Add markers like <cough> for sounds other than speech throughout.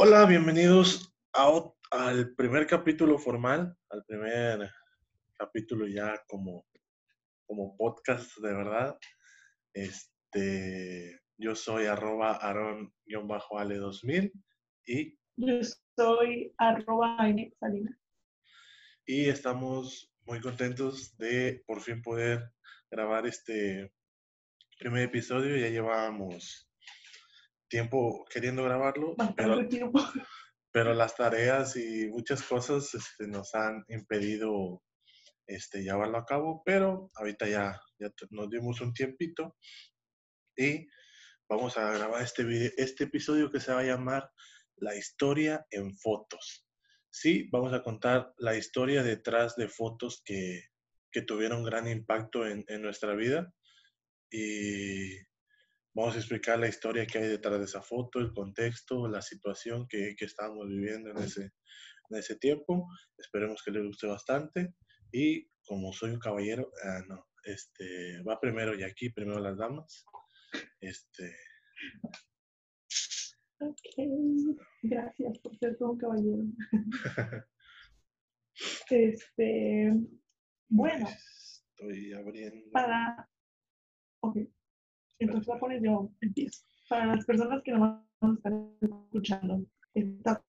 Hola, bienvenidos a, al primer capítulo formal, al primer capítulo ya como, como podcast de verdad. Este, yo soy arroba aron-ale2000 y... Yo soy arroba Salina. Y estamos muy contentos de por fin poder grabar este primer episodio. Ya llevábamos tiempo queriendo grabarlo, pero, tiempo. pero las tareas y muchas cosas este, nos han impedido este, llevarlo a cabo, pero ahorita ya, ya nos dimos un tiempito y vamos a grabar este, video, este episodio que se va a llamar La historia en fotos. Sí, vamos a contar la historia detrás de fotos que, que tuvieron gran impacto en, en nuestra vida y Vamos a explicar la historia que hay detrás de esa foto, el contexto, la situación que, que estábamos viviendo en ese, en ese tiempo. Esperemos que les guste bastante. Y como soy un caballero, ah, no, este, va primero y aquí, primero las damas. Este. Ok, gracias por ser todo un caballero. <laughs> este, bueno. Estoy abriendo. Para. Ok. Entonces la pones yo, empiezo. Para las personas que no a estar escuchando, esta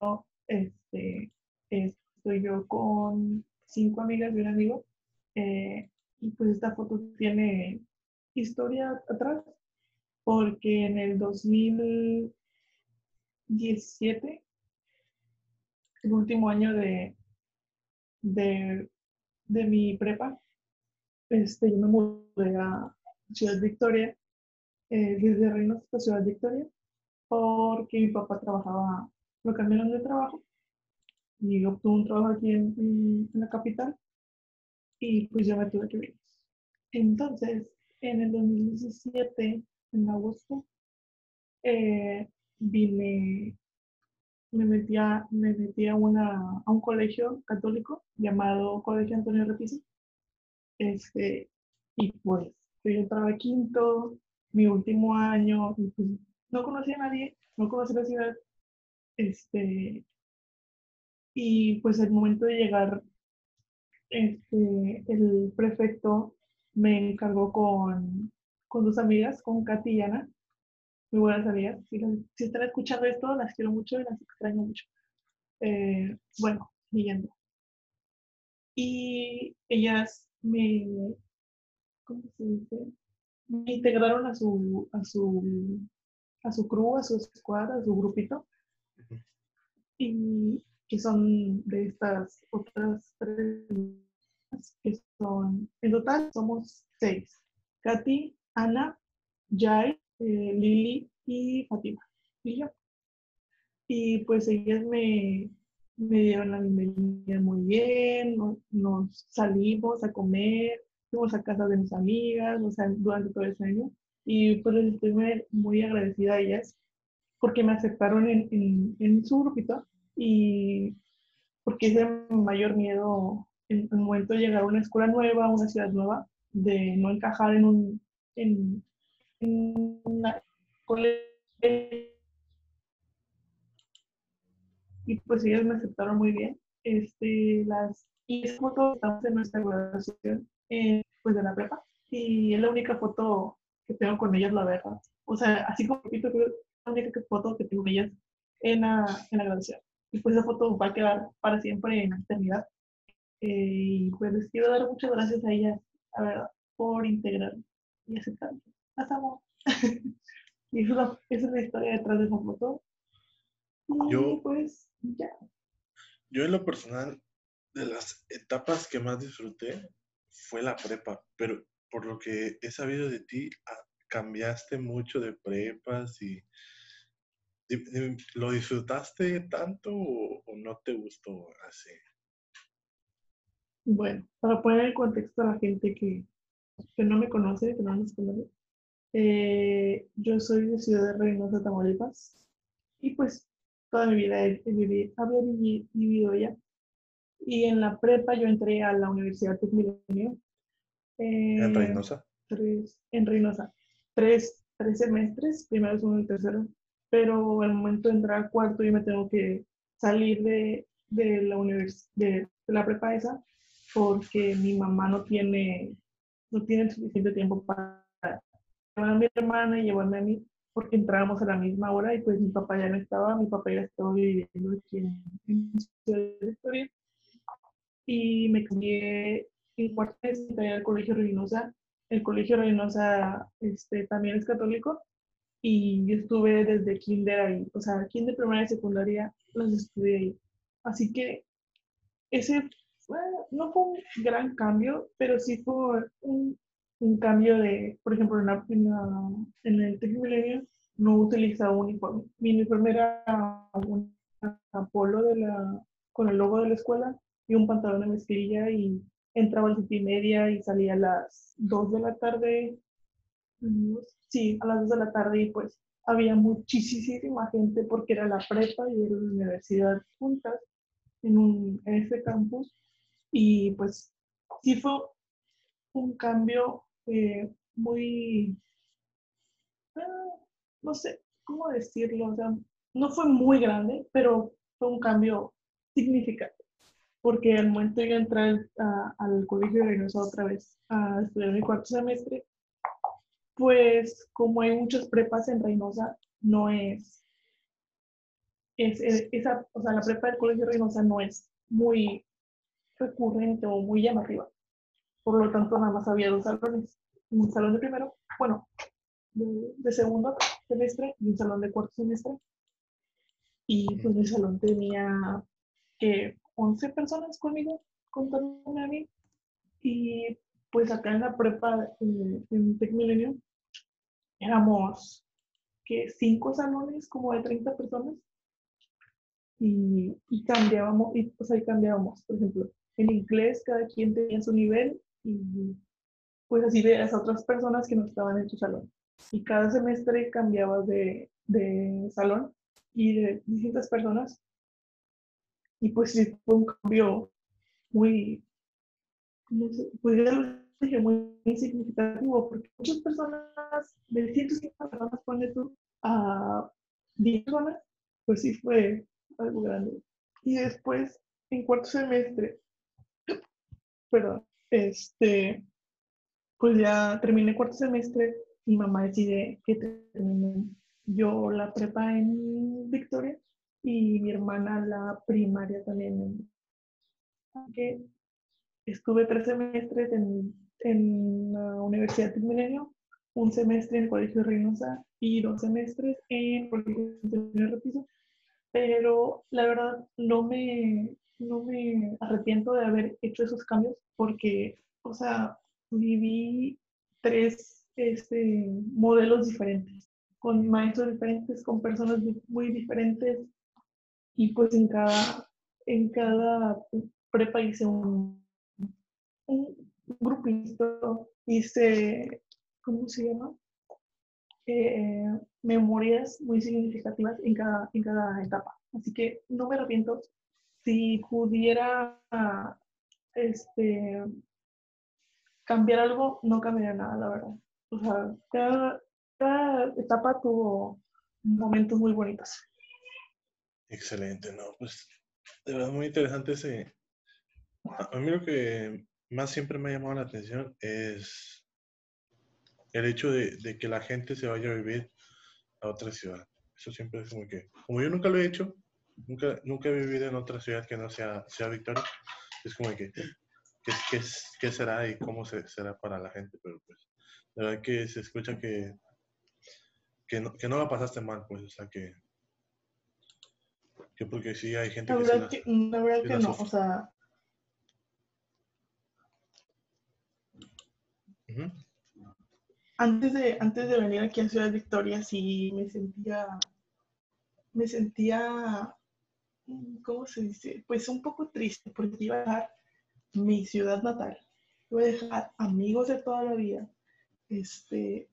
este, estoy yo con cinco amigas y un amigo. Eh, y pues esta foto tiene historia atrás, porque en el 2017, el último año de, de, de mi prepa, este, yo me mudé a Ciudad Victoria eh, desde Reynosa a Ciudad Victoria, porque mi papá trabajaba, lo cambiaron de trabajo y obtuvo un trabajo aquí en, la capital y pues yo me tuve que venir. Entonces, en el 2017, en agosto, eh, vine, me metí, a, me metí a, una, a un colegio católico llamado Colegio Antonio Repiso. Este, y pues yo entraba quinto, mi último año, pues, no conocía a nadie, no conocía la ciudad, este, y pues el momento de llegar, este, el prefecto me encargó con, con dos amigas, con Katy y Ana, muy buenas amigas, si, si están escuchando esto, las quiero mucho y las extraño mucho. Eh, bueno, siguiendo. Y ellas me, ¿cómo se dice? Me integraron a su, a su, a su crew, a su escuadra, a su grupito. Y que son de estas otras tres, que son, en total somos seis. Katy, Ana, Jai, eh, Lili y Fatima. Y yo. Y pues ellas me, me dieron la bienvenida muy bien, nos salimos a comer, fuimos a casa de mis amigas, o sea, durante todo ese año. Y pues les estoy muy, agradecida a ellas porque me aceptaron en, su grupito y porque es el mayor miedo en el momento de llegar a una escuela nueva, a una ciudad nueva, de no encajar en un en, en una y pues ellas me aceptaron muy bien. Este, las y fotos estamos en nuestra graduación eh, pues de la prepa y es la única foto que tengo con ellas, la verdad. O sea, así como repito, es la única foto que tengo con ellas en la, en la graduación. Y pues esa foto va a quedar para siempre en la eternidad. Eh, y pues les quiero dar muchas gracias a ellas, la verdad, por integrarme y aceptarme. Las amo. <laughs> y esa, es la historia detrás de esa foto. Y yo, pues, ya. Yo en lo personal, de las etapas que más disfruté, fue la prepa, pero por lo que he sabido de ti, ah, cambiaste mucho de prepas y ¿lo disfrutaste tanto o, no te gustó así? Bueno, para poner en contexto a la gente que, que no me conoce, que no nos conoce, eh, yo soy de Ciudad de Reynosa, Tamaulipas, y pues toda mi vida he, vivido, allá. Y en la prepa yo entré a la Universidad Tecmilenio. Eh, ¿En Reynosa? Tres, en Reynosa. Tres, tres semestres, primero, segundo y tercero. pero al momento de entrar al cuarto yo me tengo que salir de, de la univers de, de, la prepa esa porque mi mamá no tiene, no tiene suficiente tiempo para llevar a mi hermana y llevarme a mí porque entrábamos a la misma hora y pues mi papá ya no estaba, mi papá ya estaba viviendo aquí en, Ciudad Victoria y me cambié en cuarto de al Colegio Reynosa. El Colegio Reynosa este, también es católico y yo estuve desde kinder ahí, o sea, kinder, primaria y secundaria los estudié ahí. Así que ese no fue un gran cambio, pero sí fue un, un cambio de, por ejemplo, en, la, en, el Tec Milenio no utilizaba uniforme. Mi uniforme era un polo de la, con el logo de la escuela y un pantalón de mezclilla y entraba a las y media y salía a las dos de la tarde. Sí, a las dos de la tarde y pues había muchísima gente porque era la prepa y era la universidad juntas en, un, en este campus. Y pues sí fue un cambio eh, muy, ah, no sé cómo decirlo, o sea, no fue muy grande, pero fue un cambio significativo, porque al momento de entrar al colegio de Reynosa otra vez a estudiar mi cuarto semestre, pues como hay muchas prepas en Reynosa, no es, es, esa, o sea, la prepa del colegio de Reynosa no es muy recurrente o muy llamativa. Por lo tanto, nada más había dos salones. Un salón de primero, bueno, de, segundo semestre y un salón de cuarto semestre. Y pues mi salón tenía que 11 personas conmigo, contándome a mí. Y pues acá en la prepa, en, en Tec Milenio, éramos que cinco salones como de 30 personas. Y, y cambiábamos, y, pues ahí cambiábamos, por ejemplo, en inglés cada quien tenía su nivel y pues así veías a otras personas que no estaban en tu salón. Y cada semestre cambiabas de, de salón y de distintas personas. Y pues sí, fue un cambio muy, pues ya muy, muy significativo, porque muchas personas, de 150 personas, pones tú a 10 personas, pues sí fue algo grande. Y después, en cuarto semestre, perdón, este, pues ya terminé cuarto semestre, mi mamá decide que termine yo la prepa en Victoria y mi hermana la primaria también. Que estuve tres semestres en, en la Universidad de Milenio, un semestre en el Colegio Reynosa y dos semestres en el Colegio de Repiso, pero la verdad no me, no me arrepiento de haber hecho esos cambios porque, o sea, viví tres este, modelos diferentes, con maestros diferentes, con personas muy diferentes y pues en cada, en cada prepa hice un, grupito, hice, ¿cómo se llama? Eh, memorias muy significativas en cada, en cada etapa. Así que no me arrepiento. Si pudiera este, cambiar algo, no cambiaría nada, la verdad. O sea, cada, etapa tuvo momentos muy bonitos. Excelente, ¿no? Pues de verdad muy interesante ese. A mí lo que más siempre me ha llamado la atención es el hecho de, de, que la gente se vaya a vivir a otra ciudad. Eso siempre es como que, como yo nunca lo he hecho, nunca, nunca he vivido en otra ciudad que no sea, sea Victoria, es como que qué, qué, será y cómo se, será para la gente, pero pues, la verdad que se escucha que, que, no, que no la pasaste mal, pues, o sea, que, que porque sí hay gente la verdad que, la verdad que, no, o sea... Antes de, antes de venir aquí a Ciudad Victoria, sí me sentía, me sentía, ¿cómo se dice? Pues un poco triste, porque iba a dejar mi ciudad natal. Voy a dejar amigos de toda la vida. Este,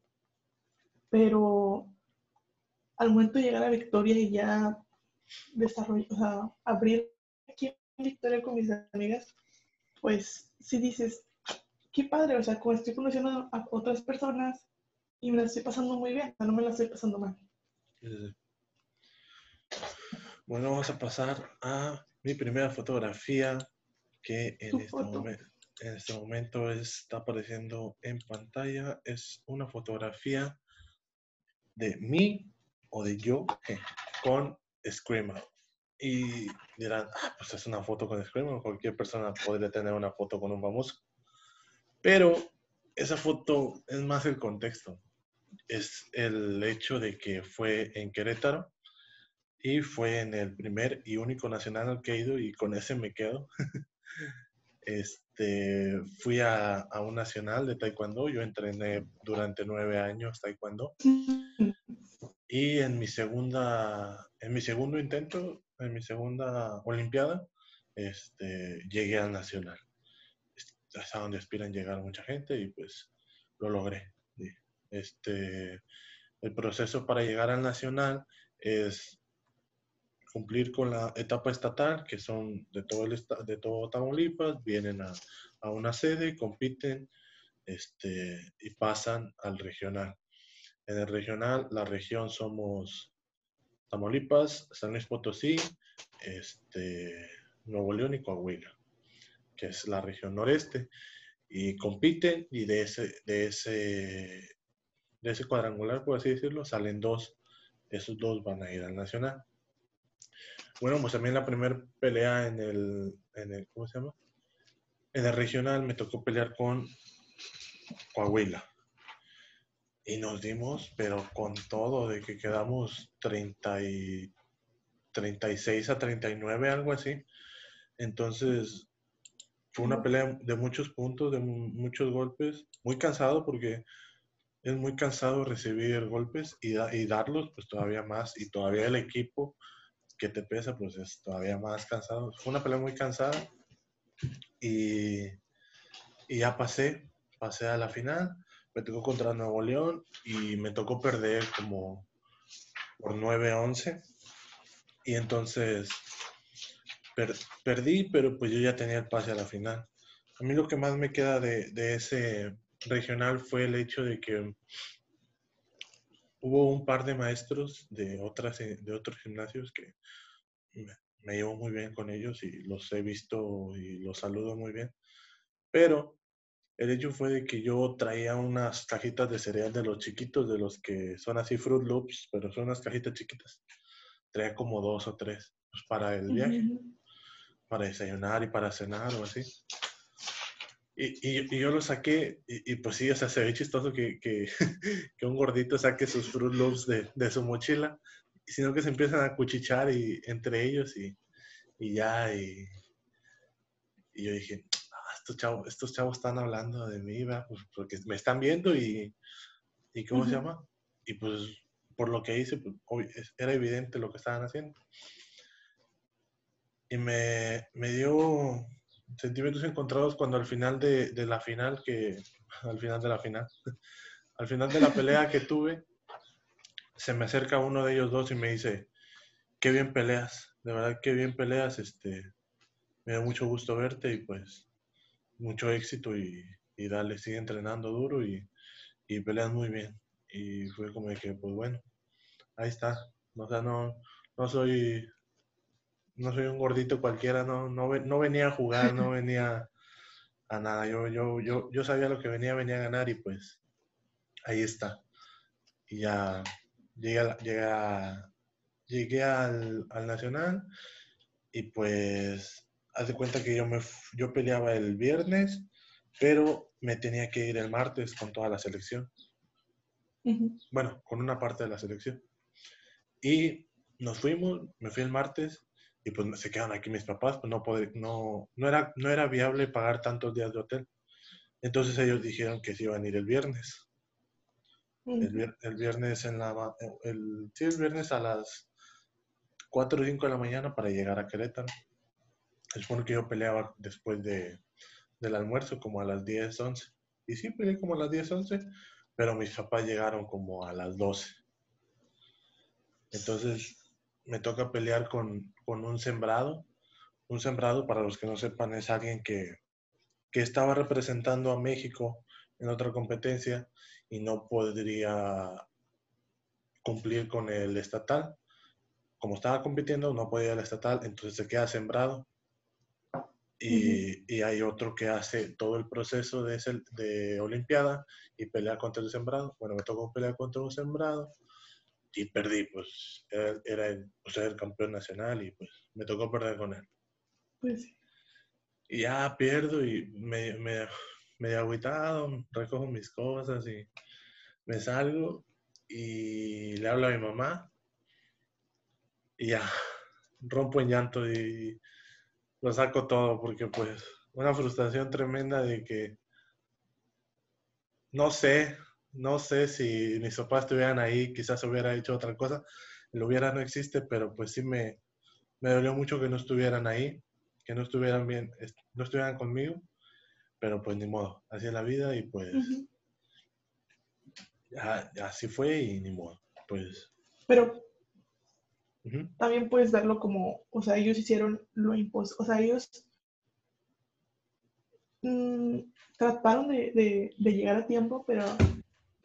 pero al momento de llegar a Victoria y ya desarrollar, o sea, abrir aquí en Victoria con mis amigas, pues si dices, qué padre, o sea, como estoy conociendo a otras personas y me la estoy pasando muy bien, no me la estoy pasando mal. Bueno, vamos a pasar a mi primera fotografía que en este, momento, en este momento está apareciendo en pantalla. Es una fotografía de mí o de yo con Screamer. Y dirán, ah, pues es una foto con Screamer. Cualquier persona podría tener una foto con un famoso. Pero esa foto es más el contexto. Es el hecho de que fue en Querétaro y fue en el primer y único nacional al que he ido y con ese me quedo. <laughs> este, fui a, a, un nacional de taekwondo, yo entrené durante nueve años taekwondo y en mi segunda, en mi segundo intento, en mi segunda olimpiada, este, llegué al nacional. Es a donde aspiran llegar mucha gente y pues lo logré. Este, el proceso para llegar al nacional es cumplir con la etapa estatal, que son de todo, el de todo Tamaulipas, vienen a, a, una sede, compiten este, y pasan al regional. En el regional, la región somos Tamaulipas, San Luis Potosí, este, Nuevo León y Coahuila, que es la región noreste. Y compiten y de ese, de ese, de ese cuadrangular, por así decirlo, salen dos. Esos dos van a ir al nacional. Bueno, pues también la primera pelea en el, en el, ¿cómo se llama? En el regional me tocó pelear con Coahuila. Y nos dimos, pero con todo, de que quedamos 30 y, 36 a 39, algo así. Entonces, fue una pelea de muchos puntos, de muchos golpes. Muy cansado porque es muy cansado recibir golpes y, y darlos, pues todavía más. Y todavía el equipo que te pesa, pues es todavía más cansado. Fue una pelea muy cansada y, y ya pasé, pasé a la final. Me tocó contra Nuevo León y me tocó perder como por 9-11. Y entonces perdí, pero pues yo ya tenía el pase a la final. A mí lo que más me queda de, de ese regional fue el hecho de que hubo un par de maestros de, otras, eh, de otros gimnasios que me, llevo muy bien con ellos y los he visto y los saludo muy bien. Pero el hecho fue de que yo traía unas cajitas de cereal de los chiquitos, de los que son así Fruit Loops, pero son unas cajitas chiquitas. Traía como dos o tres pues, para el viaje, para desayunar y para cenar o así. Y, y, yo lo saqué, y, pues sí, o sea, se ve chistoso que, que, <laughs> que un gordito saque sus Fruit Loops de, de, su mochila, sino que se empiezan a cuchichar y, entre ellos y, ya, y, yo dije, ah, estos, chavos, estos chavos están hablando de mí, pues porque me están viendo y, y ¿cómo se llama? Y pues por lo que hice, pues, era evidente lo que estaban haciendo. Y me, me dio sentimientos encontrados cuando al final de, de, la final, que <laughs> al final de la final, <laughs> al final de la pelea que tuve, se me acerca uno de ellos dos y me dice, qué bien peleas, de verdad qué bien peleas, este, me da mucho gusto verte y pues mucho éxito y, y dale, sigue entrenando duro y, y peleas muy bien. Y fue como que, pues bueno, ahí está. O sea, no, no soy no soy un gordito cualquiera, no, no, no venía a jugar, no venía a nada. Yo, yo, yo, yo sabía lo que venía, venía a ganar y pues ahí está. Y ya llegué, llegué, al, al, Nacional y pues haz de cuenta que yo, me, yo peleaba el viernes, pero me tenía que ir el martes con toda la selección. Bueno, con una parte de la selección. Y nos fuimos, me fui el martes y pues se quedan aquí mis papás, pues no, poder, no, no, era, no era viable pagar tantos días de hotel. Entonces ellos dijeron que se iban a ir el viernes. El, el, viernes en la el, sí, el viernes a las 4 o 5 de la mañana para llegar a Querétaro. Es supone que yo peleaba después de, del almuerzo, como a las 10, 11. Y sí, peleé como a las 10, 11, pero mis papás llegaron como a las 12. Entonces, me toca pelear con, un sembrado. Un sembrado, para los que no sepan, es alguien que, estaba representando a México en otra competencia y no podría cumplir con el estatal. como estaba compitiendo, no podía ir al estatal, entonces se queda sembrado. Y, y, hay otro que hace todo el proceso de, ese, de Olimpiada y pelea contra el sembrado. Bueno, me tocó pelear contra un sembrado y perdí, pues era, era el, pues, el campeón nacional y pues me tocó perder con él. Pues Y ya pierdo y me, me, medio agüitado, recojo mis cosas y me salgo y le hablo a mi mamá y ya rompo en llanto y lo saco todo porque pues una frustración tremenda de que no sé, no sé si mis papás estuvieran ahí, quizás hubiera hecho otra cosa, lo hubiera no existe, pero pues sí me, me dolió mucho que no estuvieran ahí, que no estuvieran bien, no estuvieran conmigo, pero pues ni modo, así es la vida y pues ya así fue y ni modo, pues. Pero también puedes verlo como, o sea, ellos hicieron lo imposible, o sea, ellos mm, trataron de, llegar a tiempo, pero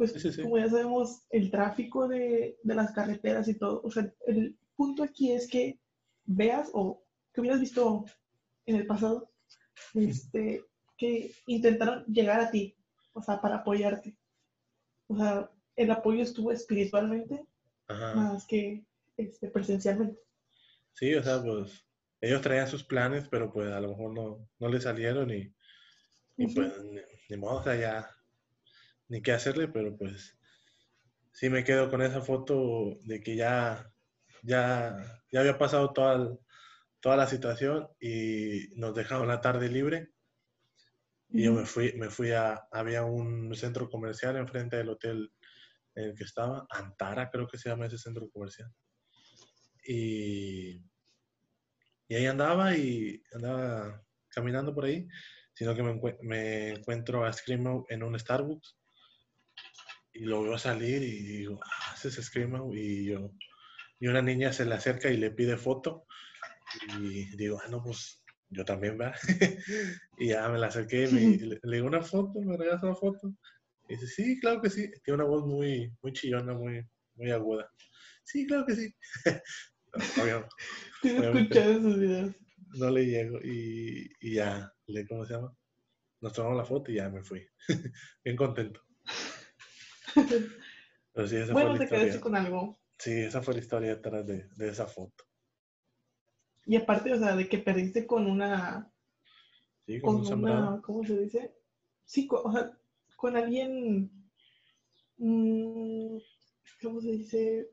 pues como ya sabemos, el tráfico de, las carreteras y todo, o sea, el punto aquí es que veas o que hubieras visto en el pasado, este, que intentaron llegar a ti, o sea, para apoyarte. O sea, el apoyo estuvo espiritualmente más que este, presencialmente. Sí, o sea, pues ellos traían sus planes, pero pues a lo mejor no, no le salieron y, pues ni, modo, o sea, ya ni qué hacerle, pero pues sí me quedo con esa foto de que ya, ya, ya había pasado toda, toda la situación y nos dejaron la tarde libre. Y yo me fui, me fui a, había un centro comercial enfrente del hotel en el que estaba, Antara creo que se llama ese centro comercial. Y, y ahí andaba y andaba caminando por ahí, sino que me, encuentro a Screamo en un Starbucks y lo veo salir y digo, ah, ese es Screamo y yo, y una niña se le acerca y le pide foto y digo, ah, no, pues yo también, va. <laughs> y ya me la acerqué y le, digo una foto, me regalas una foto. Y dice, sí, claro que sí. Tiene una voz muy, muy chillona, muy, muy aguda. Sí, claro que sí. <laughs> escuchado esos videos. No le llego y, y, ya, ¿cómo se llama? Nos tomamos la foto y ya me fui. <laughs> Bien contento. Pero sí, esa bueno, fue la te quedaste con algo. Sí, esa fue la historia detrás de, de, esa foto. Y aparte, o sea, de que perdiste con una... Sí, con, con una, ¿cómo se dice? Sí, con, o sea, con alguien... Mmm, ¿Cómo se dice?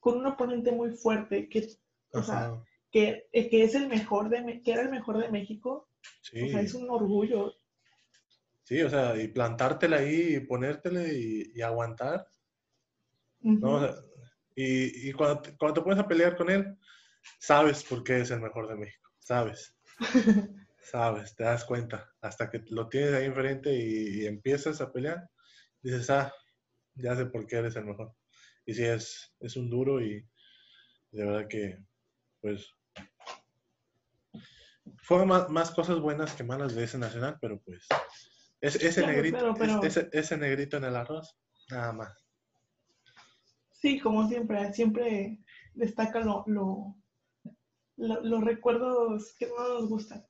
con un oponente muy fuerte que, o sea, que, eh, que, es el mejor de, que era el mejor de México. Sí. O sea, es un orgullo. Sí, o sea, y plantártela ahí, y ponértela y, aguantar. ¿no? y, y cuando, te, cuando te pones a pelear con él, sabes por qué es el mejor de México, sabes. <laughs> sabes, te das cuenta. Hasta que lo tienes ahí enfrente y, y empiezas a pelear, dices, ah, ya sé por qué eres el mejor y sí, es, es un duro y de verdad que, pues, fue más, más, cosas buenas que malas de ese nacional, pero pues, ese, negrito, Ese, negrito en el arroz, nada más. Sí, como siempre, siempre destaca lo, lo, los recuerdos que no nos gustan.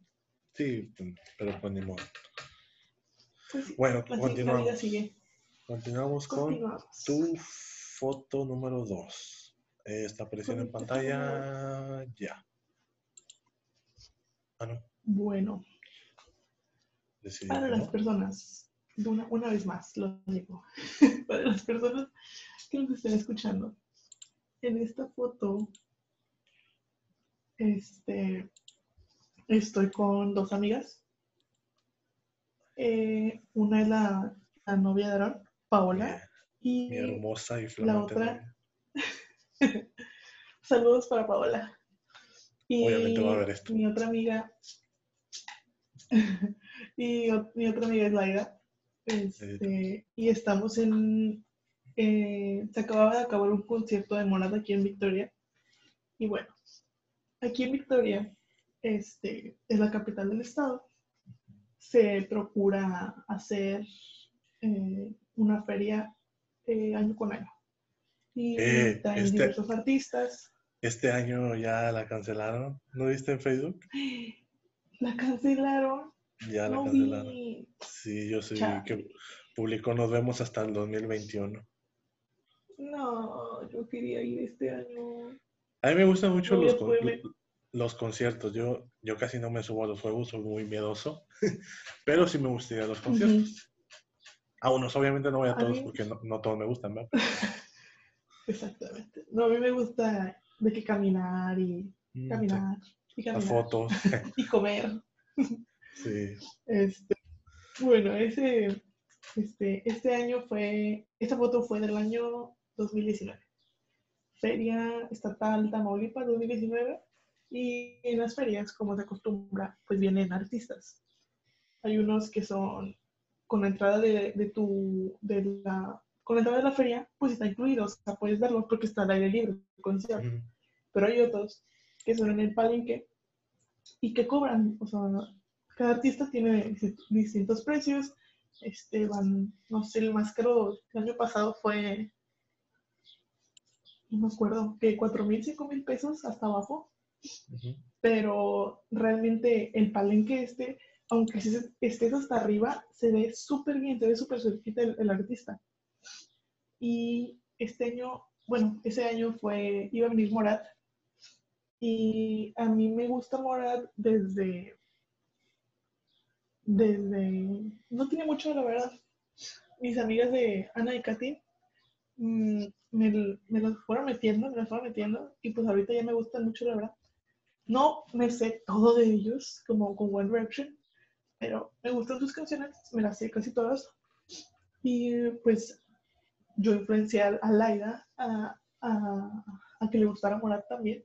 Sí, pero pues ni modo. Pues bueno, continuamos. Continuamos con tu foto número 2. Está apareciendo en pantalla ya. Ah, no. Bueno. Para las personas, una, una, vez más, lo digo, <laughs> para las personas que nos estén escuchando, en esta foto, este, estoy con dos amigas. Eh, una es la, la novia de Aaron, Paola, y mi hermosa y La otra. <laughs> Saludos para Paola. Y Obviamente va a ver esto. Mi otra amiga. <laughs> y mi otra amiga es Laida. Este, y estamos en. Eh, se acababa de acabar un concierto de Morada aquí en Victoria. Y bueno, aquí en Victoria, este, es la capital del estado. Se procura hacer eh, una feria eh, año con año. y traen este- diversos artistas. Este año ya la cancelaron. ¿No viste en Facebook? <gasps> La cancelaron. Ya la cancelaron. vi. Sí, yo sí que publicó Nos vemos hasta el 2021. No, yo quería ir este año. A mí me gustan mucho No los, con- los conciertos. Yo, yo casi no me subo a los juegos, soy muy miedoso. <laughs> Pero sí me gustaría los conciertos. A unos obviamente no voy a A todos mí- porque no, no todos me gustan, ¿verdad? <laughs> Exactamente. No, a mí me gusta de que caminar y Mm, caminar y sí, Las caminar fotos. <laughs> y comer. Sí. Este, bueno, ese, este, este año fue, esta foto fue del año 2019. Feria Estatal Tamaulipas 2019. Y en las ferias, como se acostumbra, pues vienen artistas. Hay unos que son con la entrada de, de tu, de la, con la entrada de la feria, pues está incluido, o sea, puedes verlos porque está al aire libre, el concierto Ujú. pero hay otros que son en el palenque y que cobran, o sea, cada artista tiene disti- distintos precios, este, van, no sé, el más caro el año pasado fue, no me acuerdo, que 4 mil, 5 mil pesos hasta abajo, pero realmente el palenque este, aunque estés- estés hasta arriba, se ve súper bien, se ve súper cerquita el, el artista. Y este año, bueno, ese año fue, iba a venir Morat, y a mí me gusta Morat desde, desde, no tiene mucho la verdad. Mis amigas de Ana y Katy mm, me, me las fueron metiendo, me las fueron metiendo, y pues ahorita ya me gustan mucho la verdad. No me sé todo de ellos, como con One Direction, pero me gustan sus canciones, me las sé casi todas. Y pues yo influencié a Laida a, a, a que le gustara Morat también.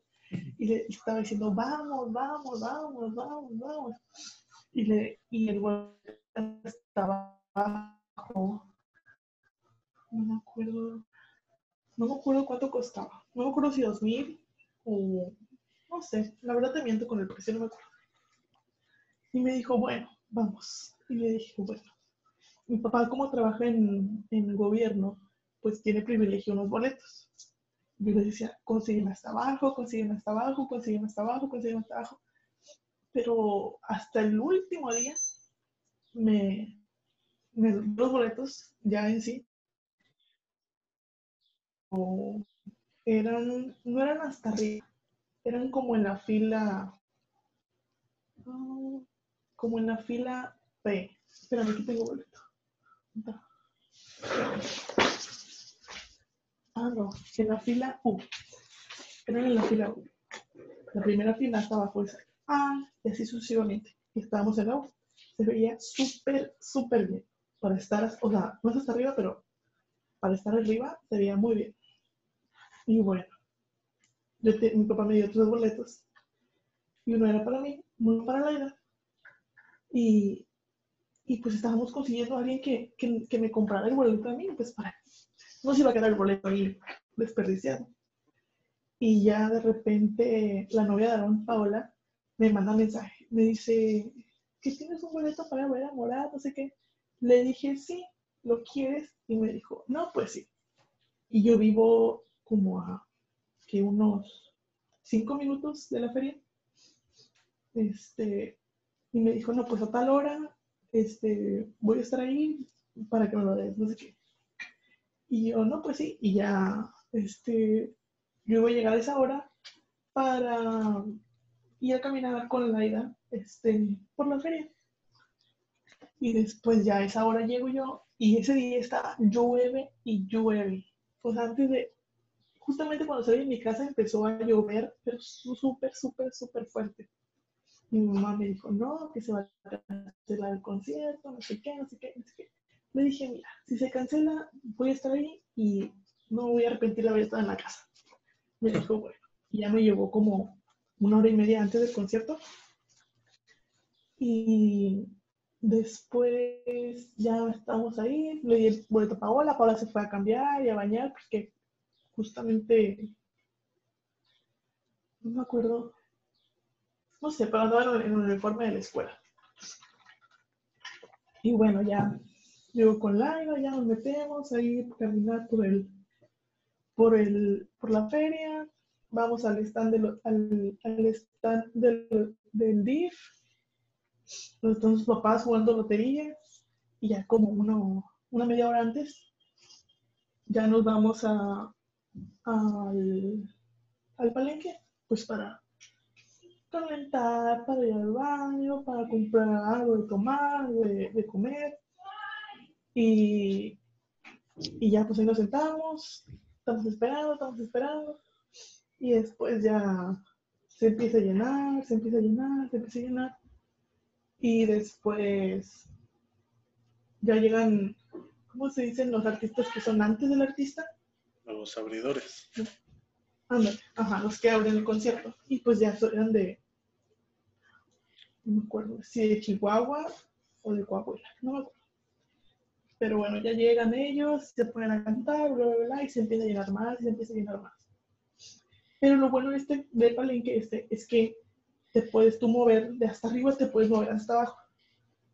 Y le estaba diciendo, vamos, vamos, vamos, vamos, vamos. Y, le, y el güey estaba abajo. No me acuerdo. No me acuerdo cuánto costaba. No me acuerdo si dos mil o no sé. La verdad te miento con el precio, no me acuerdo. Y me dijo, bueno, vamos. Y le dije, bueno. Mi papá, como trabaja en, en gobierno, pues tiene privilegio unos boletos. Yo le decía, consígueme hasta abajo, consígueme hasta abajo, consígueme hasta abajo, consígueme hasta abajo. Pero hasta el último día me, me los boletos ya en sí eran, no eran hasta arriba, eran como en la fila, como en la fila P. Espérame, aquí tengo boleto. Ah, no, en la fila U. Eran en la fila U. La primera fila hasta abajo es A, y así sucesivamente. Y estábamos en la. Se veía súper, súper bien. Para estar, o sea, no es hasta arriba, pero para estar arriba se veía muy bien. Y bueno, yo te- mi papá me dio tres boletos. Y uno era para mí, uno para Laida. Y, y pues estábamos consiguiendo a alguien que, que, que me comprara el boleto a mí, pues para no se iba a quedar el boleto ahí desperdiciado. Y ya de repente la novia de Aaron, Paola, me manda mensaje. Me dice, ¿que tienes un boleto para ver a Morat? No sé qué. Le dije, sí, ¿lo quieres? Y me dijo, no, pues sí. Y yo vivo como a que unos cinco minutos de la feria. Este, y me dijo, no, pues a tal hora este, voy a estar ahí para que me lo des, no sé qué. Y yo, no, pues sí, y ya, este, yo iba a llegar a esa hora para ir a caminar con Laida, este, por la feria. Y después ya a esa hora llego yo, y ese día está llueve y llueve. Pues antes de, justamente cuando salí de mi casa empezó a llover, pero súper, súper, súper fuerte. Mi mamá me dijo, no, que se va a cancelar el concierto, no sé qué, no sé qué, no sé qué. Le dije, mira, si se cancela, voy a estar ahí y no voy a arrepentir de haber estado en la casa. Me dijo, bueno, y ya me llevó como una hora y media antes del concierto. Y después ya estamos ahí, le di el boleto a Paola, Paola se fue a cambiar y a bañar porque justamente, no me acuerdo, no sé, pero andaba en el uniforme de la escuela. Y bueno, ya llego con Laila, ya nos metemos ahí a caminar por el, por, el, por la feria, vamos al stand, de al, stand del, del DIF, están sus papás jugando lotería, y ya como una, una media hora antes, ya nos vamos a, al, al palenque, pues para calentar, para ir al baño, para comprar algo de tomar, de, de comer. Y, y ya pues ahí nos sentamos, estamos esperando, estamos esperando. Y después ya se empieza a llenar, se empieza a llenar, se empieza a llenar. Y después ya llegan, ¿cómo se dicen los artistas que son antes del artista? Los abridores. Ándale, ajá, los que abren el concierto. Y pues ya eran de, no me acuerdo si de Chihuahua o de Coahuila, no me acuerdo. Pero bueno, ya llegan ellos, se ponen a cantar, bla, bla, bla, y se empieza a llenar más, y se empieza a llenar más. Pero lo bueno de este, del palenque este es que te puedes tú mover de hasta arriba, te puedes mover hasta abajo.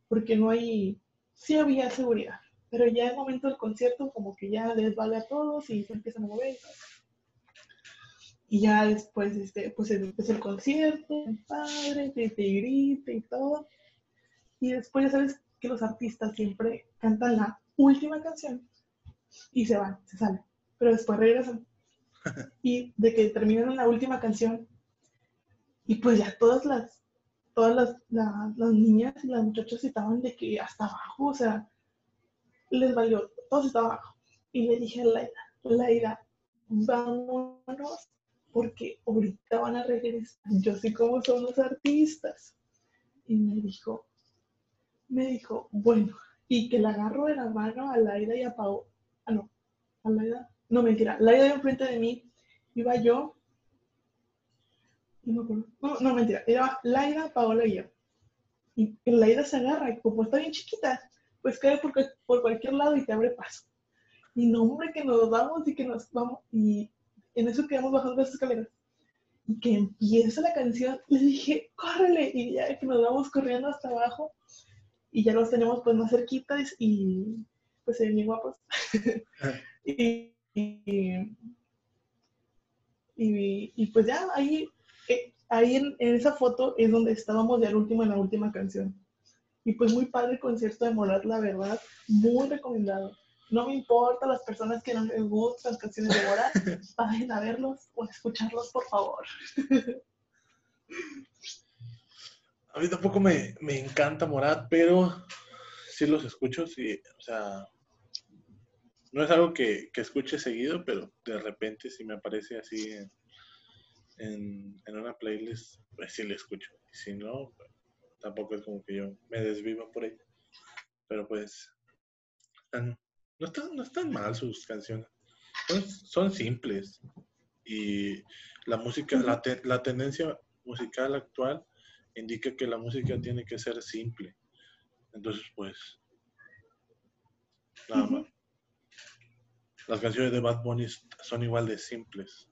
Porque no hay, sí había seguridad. Pero ya en el momento del concierto, como que ya les vale a todos y se empiezan a mover. Y ya después, este, pues empieza el concierto, padre, te, te grita y todo. Y después ya sabes que los artistas siempre cantan la última canción y se van, se salen. Pero después regresan. Y de que terminan la última canción, y pues ya todas las, todas las, las niñas y las muchachas estaban de que hasta abajo, o sea, les valió, todos estaban abajo. Y le dije a Laida, Laida, vámonos, porque ahorita van a regresar. Yo sé cómo son los artistas. Y me dijo, me dijo, bueno, y que le agarro de la mano a Laida y a Pau. Ah, no, a Laida. No, mentira. Laida enfrente de mí. Iba yo. No, no, no mentira. Era Laida, Paola y yo. Y Laida se agarra y como está bien chiquita, pues cae por, por cualquier lado y te abre paso. Y no, hombre, que nos vamos y que nos vamos. Y en eso quedamos bajando las escaleras. Y que empieza la canción, le dije, córrele. Y ya que nos vamos corriendo hasta abajo y ya los tenemos pues más cerquitas y pues se ven bien guapos. <laughs> y, y, y, pues ya ahí, eh, ahí en, esa foto es donde estábamos ya al último en la última canción. Y pues muy padre el concierto de Morat, la verdad, muy recomendado. No me importa las personas que no les gustan las canciones de Morat, <laughs> vayan a verlos o a escucharlos, por favor. A mí tampoco me, encanta Morat, pero sí los escucho, sí, o sea, no es algo que, escuche seguido, pero de repente si me aparece así en, una playlist, pues sí le escucho. Y si no, pues, tampoco es como que yo me desviva por ella. Pero pues, no están, no están mal sus canciones. Son, simples. Y la música, la, la tendencia musical actual indica que la música tiene que ser simple. Entonces, pues, nada más. Las canciones de Bad Bunny son igual de simples.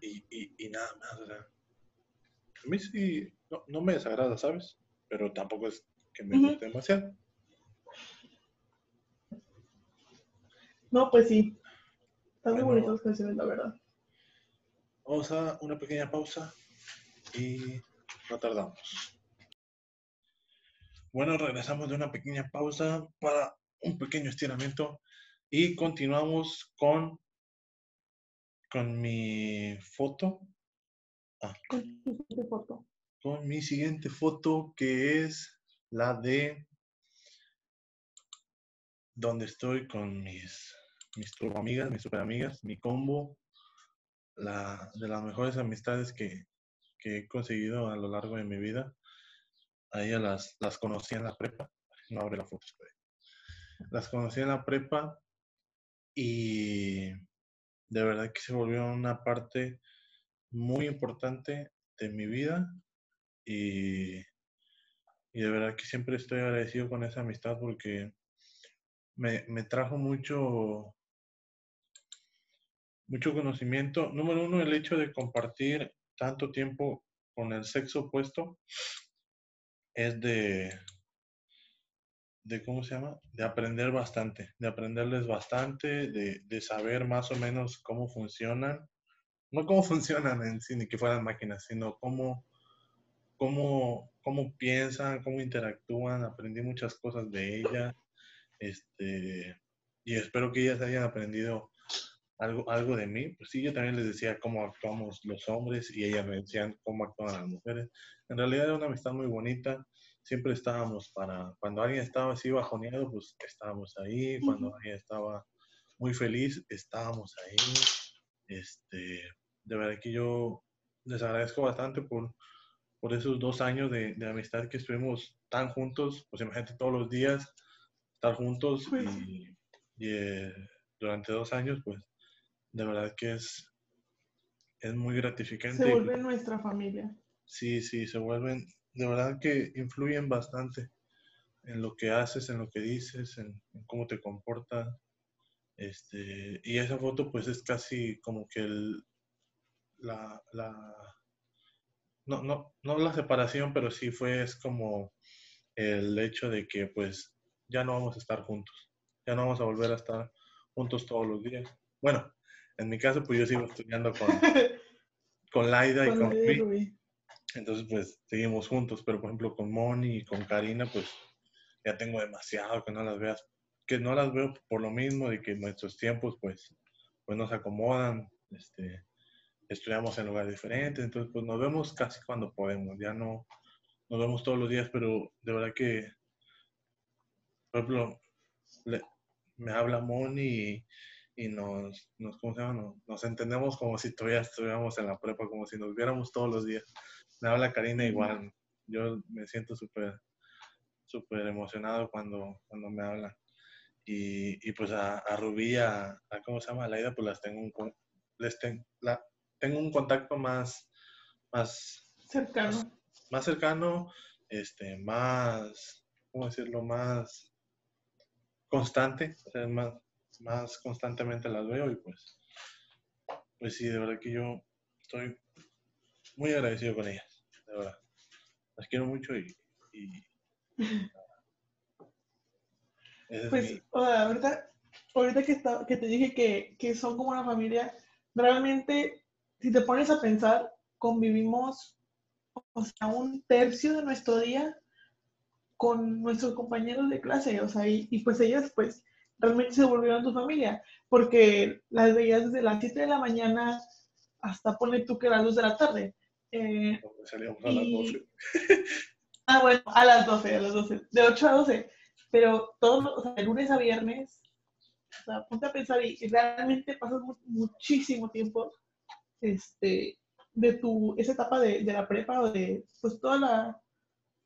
Y, nada más. a mí sí, no, me desagrada, ¿sabes? Pero tampoco es que me guste demasiado. No, pues sí. Están muy bonitas las canciones, la verdad. Vamos a una pequeña pausa y no tardamos. Bueno, regresamos de una pequeña pausa para un pequeño estiramiento y continuamos con, con mi foto. Ah, con mi foto. Con mi siguiente foto que es la de donde estoy con mis, mis amigas, mis super amigas, mi combo, la, de las mejores amistades que, que he conseguido a lo largo de mi vida. A ellas las, las conocí en la prepa. No abre la foto. Las conocí en la prepa y de verdad que se volvió una parte muy importante de mi vida y, y de verdad que siempre estoy agradecido con esa amistad porque me, me trajo mucho mucho conocimiento. Número uno, el hecho de compartir tanto tiempo con el sexo opuesto es de, de, ¿cómo se llama? De aprender bastante, de aprenderles bastante, de, de saber más o menos cómo funcionan, no cómo <laughs> funcionan en sí, ni que fueran máquinas, sino cómo, cómo, cómo piensan, cómo interactúan, aprendí muchas cosas de ella, este, y espero que ellas hayan aprendido algo, algo de mí. Pues sí, yo también les decía cómo actuamos los hombres y ellas me decían cómo actúan las mujeres. En realidad era una amistad muy bonita. Siempre estábamos para, cuando alguien estaba así bajoneado, pues estábamos ahí. Cuando alguien estaba muy feliz, estábamos ahí. Este, de verdad que yo les agradezco bastante por, por esos dos años de, de amistad que estuvimos tan juntos. Pues imagínate todos los días estar juntos Pues y, y, eh, durante dos años, pues de verdad que es, es muy gratificante. se vuelve nuestra familia. Sí, sí, se vuelven, de verdad que influyen bastante en lo que haces, en lo que dices, en, en cómo te comportas. Este, y esa foto pues es casi como que el, la, la, no, no, no la separación, pero sí fue, es como el hecho de que pues ya no vamos a estar juntos, ya no vamos a volver a estar juntos todos los días. Bueno, en mi caso pues yo sigo estudiando con, <laughs> con Laida y Con. Entonces pues seguimos juntos, pero por ejemplo con Moni y con Karina pues ya tengo demasiado que no las veas, que no las veo por lo mismo de que nuestros tiempos pues, pues nos acomodan, este, estudiamos en lugares diferentes, entonces pues nos vemos casi cuando podemos, ya no nos vemos todos los días, pero de verdad que, por ejemplo, me habla Moni y, y nos, nos, ¿cómo se llama? Nos, nos entendemos como si todavía estuviéramos en la prepa, como si nos viéramos todos los días. Me habla Karina igual, yo me siento súper, súper emocionado cuando, cuando me habla. Y, y pues a, a Rubí, a, a, ¿cómo se llama? A Laida, pues las tengo un, les ten- la, tengo un contacto más, más, Cercano. más cercano, este, más, ¿cómo decirlo? Más constante, o sea, más, más constantemente las veo y pues, pues sí, de verdad que yo estoy muy agradecido con ellas, de verdad. Las quiero mucho y, Pues, ahorita, ahorita que, está, que te dije que, que son como una familia, realmente, si te pones a pensar, convivimos, o sea, un tercio de nuestro día con nuestros compañeros de clase, o sea, y, y pues ellas, pues, realmente se volvieron tu familia, porque las veías desde las 7 de la mañana hasta, ponle tú que las 2 de la tarde. Eh, salíamos a las y- 12. Ah, bueno, a las 12, a las 12, de 8 a 12, pero todos, los- o sea, de lunes a viernes, o sea, ponte a pensar y realmente pasas mu- muchísimo tiempo este, de tu, esa etapa de, de la prepa o de, pues toda la,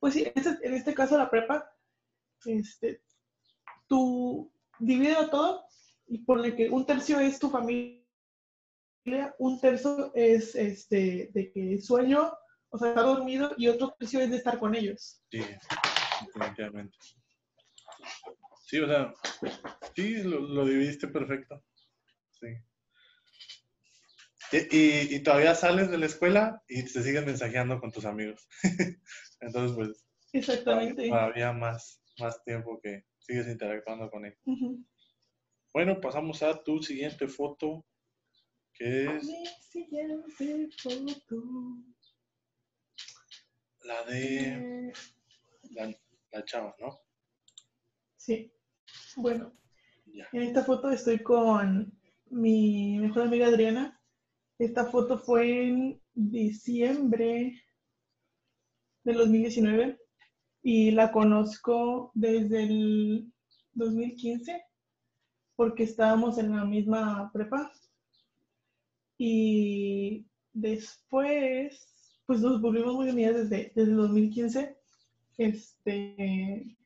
pues sí, en este, en este caso la prepa, este, tú divides todo y ponle que un tercio es tu familia, un tercio es este, de que sueño, o sea, estar dormido y otro tercio es de estar con ellos. Sí, definitivamente. Sí, o sea, sí, lo, lo dividiste perfecto. Sí. Y, y- y todavía sales de la escuela y te sigues mensajeando con tus amigos. <laughs> Entonces, pues, Exactamente. todavía más, más tiempo que sigues interactuando con ellos. Bueno, pasamos a tu siguiente foto, que es Mi siguiente foto. la de Eh, la, la chava, ¿no? Sí. Bueno, Ya. en esta foto estoy con mi mejor amiga Adriana. Esta foto fue en diciembre del 2019 y la conozco desde el 2015 porque estábamos en la misma prepa y después pues nos volvimos muy unidas desde, desde el 2015. Este,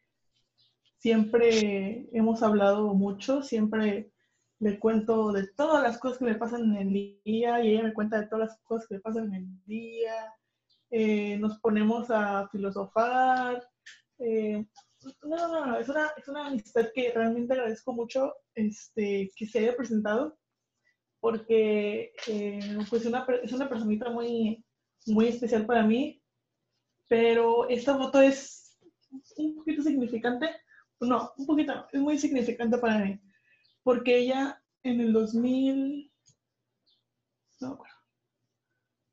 siempre hemos hablado mucho, siempre le cuento de todas las cosas que me pasan en el día y ella me cuenta de todas las cosas que me pasan en el día. Eh, nos ponemos a filosofar. eh, no, no, no, es una, es una amistad que realmente agradezco mucho este, que se haya presentado porque eh, pues una, es una personita muy, muy especial para mí, pero esta foto es un poquito significante no, un poquito, es muy significante para mí, porque ella en el 2000, no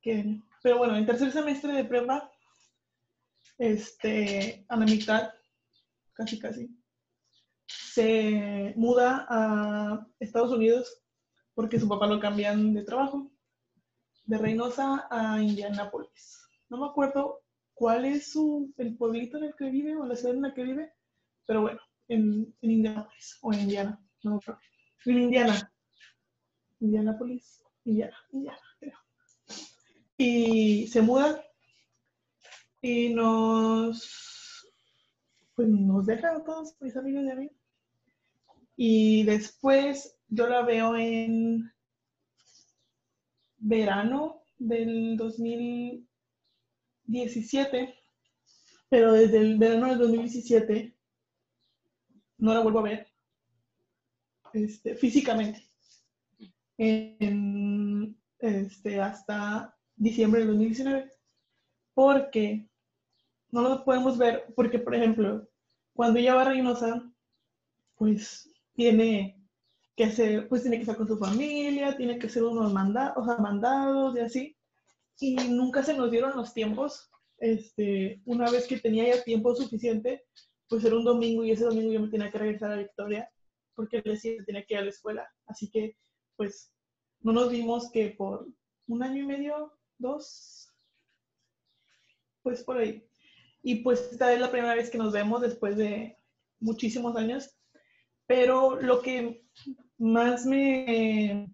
qué pero bueno, en tercer semestre de prepa, este, a la mitad, casi casi, se muda a Estados Unidos porque su papá lo cambian de trabajo, de Reynosa a Indianápolis. No me acuerdo cuál es su, el pueblito en el que vive o la ciudad en la que vive, pero bueno, en, en Indianápolis o en Indiana, no me acuerdo. En Indiana. Indianápolis, Indiana, Indiana, creo. Y se muda y nos, pues nos deja a todos mis amigos y a mí. Y después yo la veo en verano del 2017, pero desde el verano del 2017 no la vuelvo a ver este, físicamente. este, hasta diciembre del 2019. Porque no lo podemos ver, porque por ejemplo, cuando ella va a Reynosa, pues tiene que hacer, pues tiene que estar con su familia, tiene que hacer unos mandados, o sea, mandados y así. Y nunca se nos dieron los tiempos. Este, una vez que tenía ya tiempo suficiente, pues era un domingo y ese domingo yo me tenía que regresar a Victoria porque el día tenía que ir a la escuela. Así que, pues, no nos vimos que por un año y medio, dos, pues por ahí. Y pues esta es la primera vez que nos vemos después de muchísimos años. Pero lo que más me,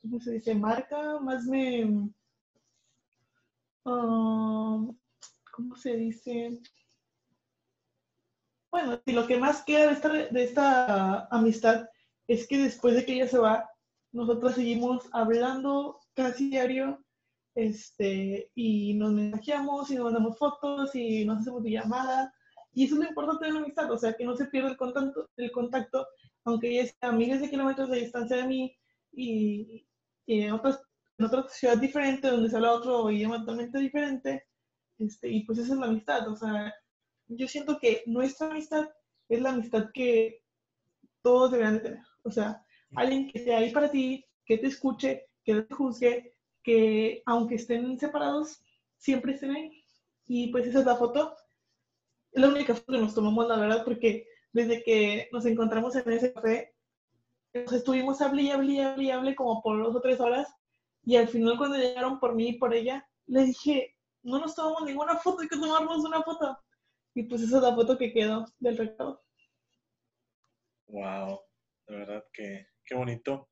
¿cómo se dice? Marca, más me, ah, ¿cómo se dice? Bueno, y lo que más queda de esta, de esta amistad es que después de que ella se va, nosotros seguimos hablando casi diario este, y nos mensajeamos y nos mandamos fotos y nos hacemos llamada. Y eso es lo importante de la amistad, o sea, que no se pierda el contacto, el contacto aunque ella está a miles de kilómetros de distancia de mí y, en, otras, en otra ciudad diferente donde se habla otro idioma totalmente diferente, este, y pues esa es la amistad, o sea, yo siento que nuestra amistad es la amistad que todos deberían de tener, o sea, alguien que esté ahí para ti, que te escuche, que no te juzgue, que aunque estén separados, siempre estén ahí. Y pues esa es la foto. Es la única foto que nos tomamos, la verdad, porque desde que nos encontramos en ese café, nos estuvimos hablé y hablé y hablé, hablé como por dos o tres horas. Y al final, cuando llegaron por mí y por ella, le dije, no nos tomamos ninguna foto, hay que tomarnos una foto. Y pues esa es la foto que quedó del recado. Wow, de verdad que qué bonito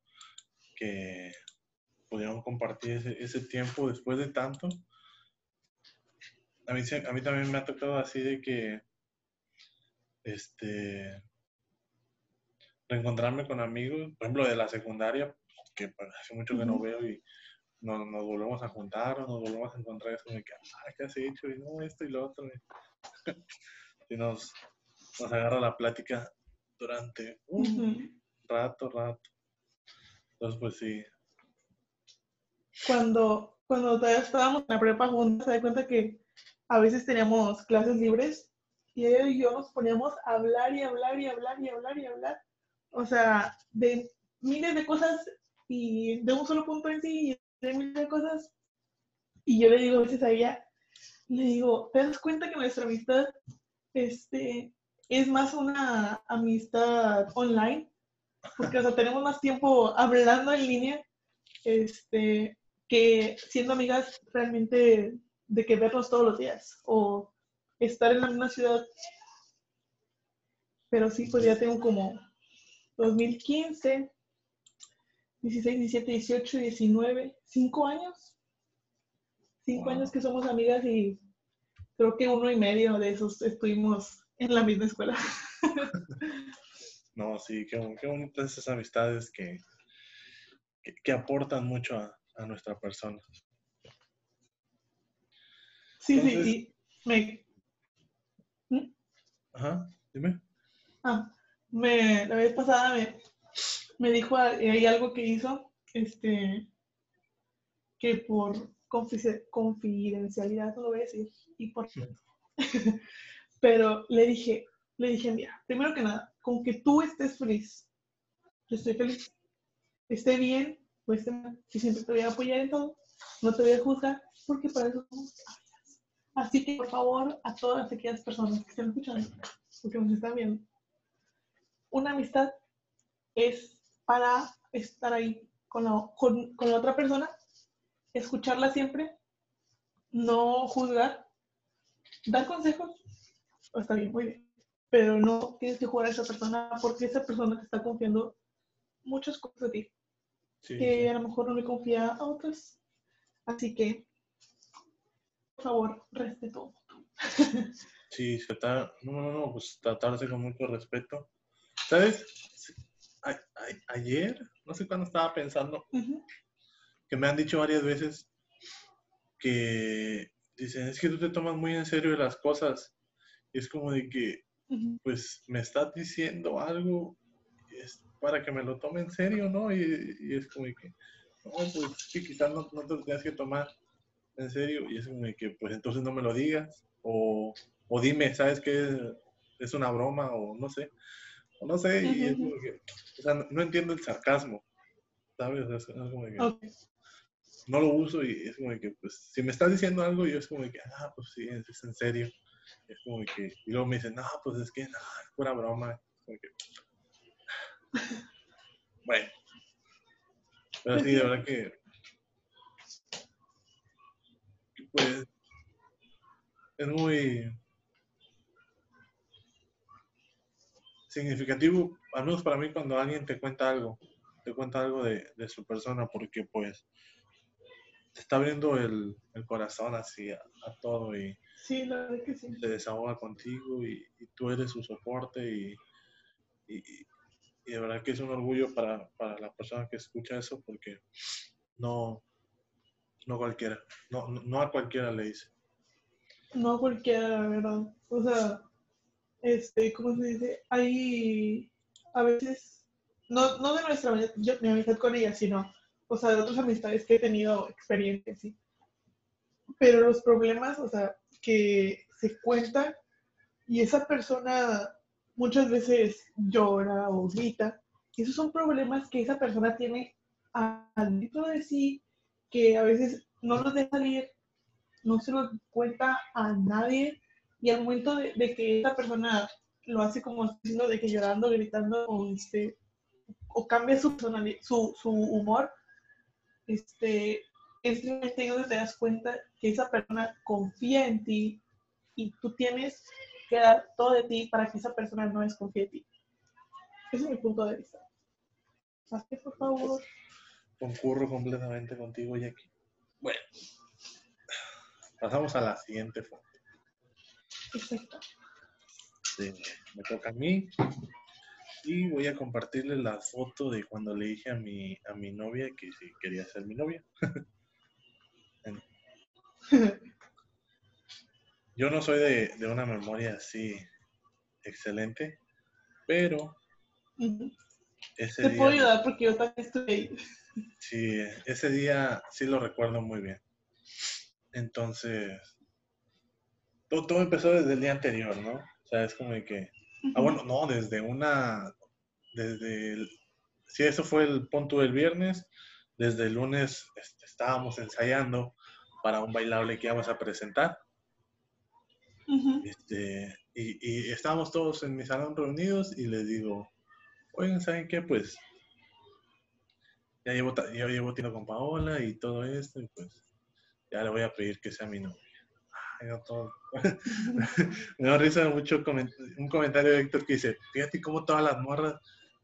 que pudieron compartir ese, ese tiempo después de tanto. A mí, a mí también me ha tocado así de que este, reencontrarme con amigos, por ejemplo, de la secundaria, que pues, hace mucho que no veo y nos, volvemos a juntar o nos volvemos a encontrar, es como que, ah, ¿qué has hecho? Y no, esto y lo otro. <laughs> y nos, nos agarra la plática durante un rato, rato. Entonces, pues sí. Cuando, cuando todavía estábamos en la prepa juntos, se da cuenta que a veces teníamos clases libres y ella y yo nos poníamos a hablar y hablar y hablar y hablar y hablar. O sea, de miles de cosas y de un solo punto en sí y de miles de cosas. Y yo le digo a veces a ella, le digo, ¿te das cuenta que nuestra amistad este, es más una amistad online? Porque, o sea, tenemos más tiempo hablando en línea este, que siendo amigas realmente de que vernos todos los días o estar en la misma ciudad. Pero sí, pues ya tengo como 2015, 16, 17, 18, 19, 5 años. 5 años que somos amigas y creo que uno y medio de esos estuvimos en la misma escuela. <laughs> No, sí, qué, qué bonitas esas amistades que, que, aportan mucho a, a, nuestra persona. Sí, sí, sí. Me, Ajá, dime. Ah, me, la vez pasada me, me dijo, hay algo que hizo, este, que por confidencialidad, no lo voy a decir, y por <laughs> pero le dije, le dije, mira, primero que nada, con que tú estés feliz, yo estoy feliz. Esté bien mal, si siempre te voy a apoyar en todo, no te voy a juzgar, porque para eso somos. Así que, por favor, a todas aquellas personas que estén escuchando, porque nos están viendo, una amistad es para estar ahí con la, con, con la otra persona, escucharla siempre, no juzgar, dar consejos, está bien, muy bien, pero no tienes que jugar a esa persona porque esa persona te está confiando muchas cosas de ti Sí, que sí. a lo mejor no le confía a otras. Así que, favor, respeto. Sí, se trata- no, no, no, pues tratarse con mucho respeto. ¿Sabes? A- a- ayer, no sé cuándo estaba pensando, que me han dicho varias veces que dicen, es que tú te tomas muy en serio las cosas. Y es como de que, pues, me estás diciendo algo es para que me lo tome en serio, ¿no? Y, y es como de que, no, pues, sí, quizás no, no te lo tengas que tomar en serio. Y es como que, pues, entonces no me lo digas. O, o dime, ¿sabes qué? Es una broma o no sé. O no sé, y es como que, o sea, no, entiendo el sarcasmo, ¿sabes? Es, como que no lo uso y es como que, pues, si me estás diciendo algo, yo es como que, ah, pues sí, es, es en serio. Es como que, y luego me dicen, no, pues es que, no, es pura broma. Es como que, <laughs> bueno. Pero sí, de verdad que, que, pues, es muy significativo, al menos para mí, cuando alguien te cuenta algo, te cuenta algo de, de su persona, porque, pues, te está abriendo el, el corazón así a, a todo y Sí, la verdad que sí. se desahoga contigo y, y tú eres su soporte y, y, y- y de verdad que es un orgullo para, para la persona que escucha eso porque no, no cualquiera, no, no- no a cualquiera le dice. No cualquiera, la verdad. O sea, este, ¿cómo se dice? Hay a veces, no, no de nuestra yo, mi amistad con ella, sino, o sea, de otras amistades que he tenido experiencias, sí. Pero los problemas, o sea, que se cuentan y esa persona muchas veces llora o grita, esos son problemas que esa persona tiene adentro de sí, que a veces no los deja salir, no se los cuenta a nadie, y al momento de, de que esa persona lo hace como diciendo de que llorando, gritando, o, este, o cambia su, su, su humor, este, es ahí donde te das cuenta que esa persona confía en ti y tú tienes que dar todo de ti para que esa persona no desconfíe de ti. Ese es mi punto de vista. Así por favor. Concurro completamente contigo, Jackie. Bueno, pasamos a la siguiente foto. Exacto. Sí, me toca a mí y voy a compartirles la foto de cuando le dije a mi, a mi novia que si quería ser mi novia. <laughs> Yo no soy de, de una memoria así excelente, pero. Ese Te puedo ayudar porque yo también estoy ahí. sí, ese día sí lo recuerdo muy bien. Entonces, todo, todo empezó desde el día anterior, ¿no? O sea, es como de que, ah, bueno, no, desde una, desde el, sí, eso fue el punto del viernes, desde el lunes este, estábamos ensayando para un bailable que íbamos a presentar. Este, y, y estábamos todos en mi salón reunidos y les digo, oigan, ¿saben qué? Pues ya llevo, ya llevo tiempo con Paola y todo esto, y pues ya le voy a pedir que sea mi novia. <laughs> Me da risa mucho coment- un comentario de Héctor que dice, fíjate cómo todas las morras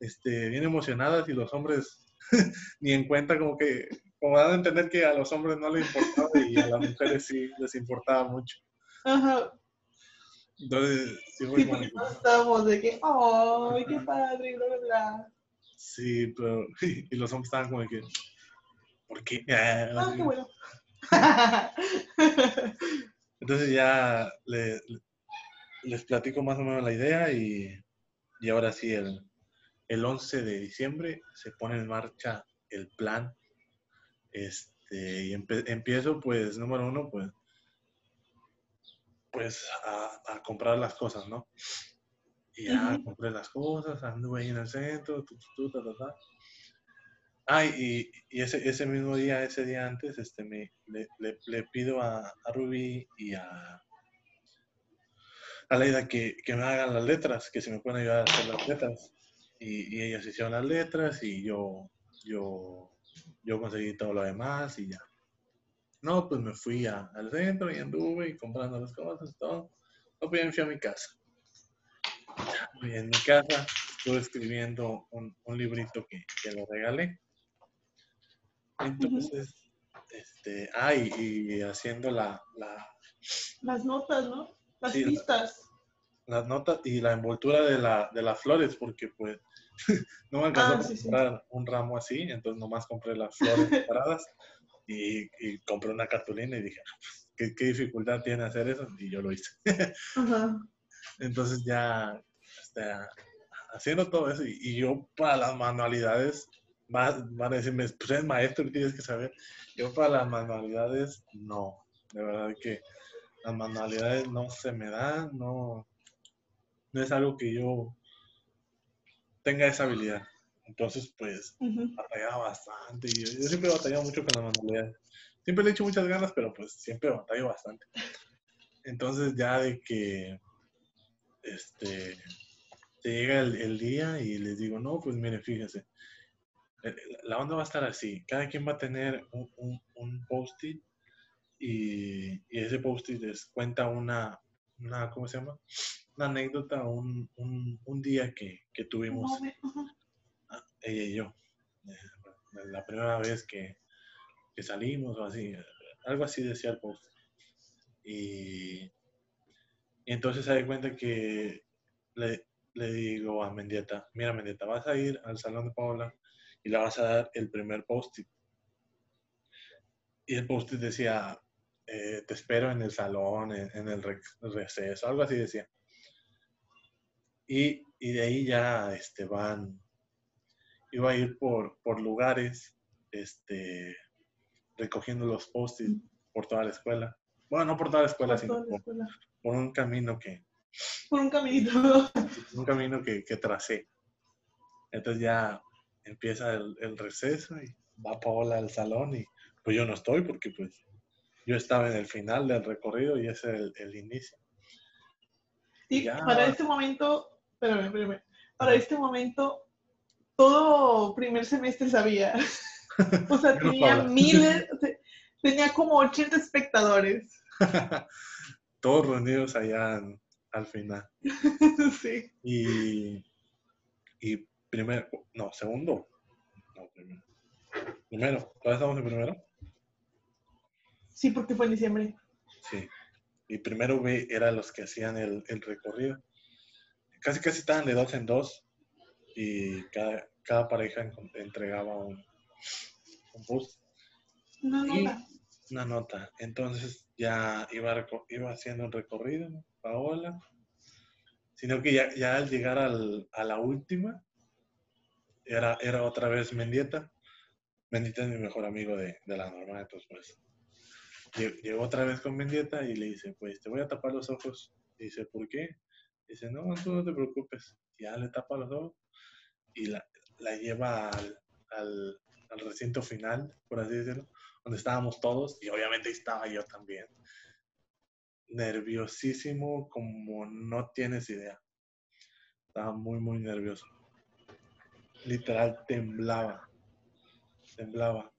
este, bien emocionadas y los hombres <laughs> ni en cuenta como que, como dan a entender que a los hombres no les importaba y a las mujeres sí les importaba mucho. Ajá. Entonces, sí fue Sí, como <laughs> estábamos de que, ¡ay, qué padre! Bla, bla, bla. Sí, pero. <laughs> Y los hombres estaban como de que. ¿Por qué? Ah, <laughs> Ah, qué bueno. Entonces ya le- le- les platico más o menos la idea y, y ahora sí, el, el 11 de diciembre se pone en marcha el plan. Este, y empe- empiezo, pues, número uno, pues, pues a, a comprar las cosas, ¿no? Y ya compré las cosas, anduve ahí en el centro, tu, tu, ta, ta, ta. Ah, y, y ese, ese mismo día, ese día antes, este, me, le, le, le pido a, a Ruby y a, a Leida que, que me hagan las letras, que se me pueden ayudar a hacer las letras. Y, y ellas hicieron las letras y yo, yo, yo conseguí todo lo demás y ya. No, pues me fui a- al centro y anduve y comprando las cosas y todo. No, pues ya me fui a mi casa. Y en mi casa estuve escribiendo un, un librito que, que le regalé. Entonces, este, ah, y, y haciendo la, la, Las notas, ¿no? Las Sí, la- pistas. las notas y la envoltura de, la, de las flores, porque pues <laughs> no me alcanzó Ah, a sí, sí. comprar un ramo así, entonces nomás compré las flores <laughs> separadas y, y compré una cartulina y dije, "Ah, pues, ¿qué, ¿qué dificultad tiene hacer eso? Y yo lo hice. <laughs> Ajá. Entonces ya este, haciendo todo eso y, y yo para las manualidades, va- van a decirme, pues eres maestro y tienes que saber. Yo para las manualidades, no. De verdad que las manualidades no se me dan, no, no es algo que yo tenga esa habilidad. Entonces, pues, batallaba bastante. Yo, yo siempre he batallado mucho con las manualidades. Siempre le he hecho muchas ganas, pero pues siempre batallo bastante. Entonces, ya de que este te llega el, el día y les digo, no, pues miren, fíjense, eh, la onda va a estar así. Cada quien va a tener un, un, un post-it y, y ese post-it les cuenta una, una, ¿cómo se llama? Una anécdota, un, un, un día que, que tuvimos No. Ella y yo. Eh, La primera vez que, que salimos o así, algo así decía el post. Y, y entonces se da cuenta que le, le digo a Mendieta, mira Mendieta, vas a ir al salón de Paola y le vas a dar el primer post-it. Y el post-it decía, eh, te espero en el salón, en, en el rec- receso, algo así decía. Y, y de ahí ya este, van, iba a ir por, por lugares, este, recogiendo los post-it por toda la escuela. Bueno, no por toda la escuela, Por sino la por, escuela. por un camino que, Por un caminito. <laughs> un camino que, que tracé. Entonces ya empieza el, el receso y va Paola al salón y pues yo no estoy porque pues yo estaba en el final del recorrido y ese es el, el inicio. Y Ya. para este momento, espérame, espérame. Para este momento, todo primer semestre sabía. <laughs> O sea, tenía miles, <laughs> tenía como 80 espectadores. <laughs> Todos reunidos allá al final. Sí. Y, y primero, no, segundo. No, primero. Primero, ¿todavía estamos en primero? Sí, porque fue en diciembre. Sí. Y primero B eran los que hacían el, el recorrido. Casi casi estaban de dos en dos y cada, cada pareja en- entregaba un, un post, No, no, Y- no. una nota. Entonces ya iba, iba haciendo un recorrido, ¿no? Paola. Sino que ya, ya al llegar al- a la última, era, era otra vez Mendieta. Mendieta es mi mejor amigo de, de la norma, entonces pues lle- llegó otra vez con Mendieta y le dice, pues te voy a tapar los ojos. Y dice, ¿por qué? Dice, no, tú no te preocupes. Ya le tapa los ojos y la, la lleva al, al, al recinto final, por así decirlo, donde estábamos todos y obviamente estaba yo también. Nerviosísimo como no tienes idea. Estaba muy, muy nervioso. Literal temblaba. Temblaba.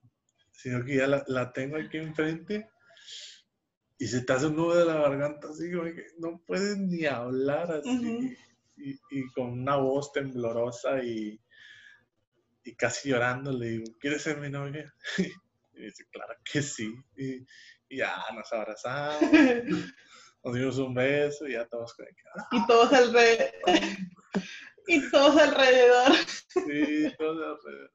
Sino que ya la, la tengo aquí enfrente y se te hace un nudo de la garganta así, como que no puedes ni hablar así. Y, y con una voz temblorosa y, y casi llorando le digo, ¿quieres ser mi novia? <laughs> Y dice, claro que sí. Y, y ya nos abrazamos, <laughs> nos dimos un beso y ya todos "Ah, y todos alrededor. y todos alrededor. sí, todos alrededor.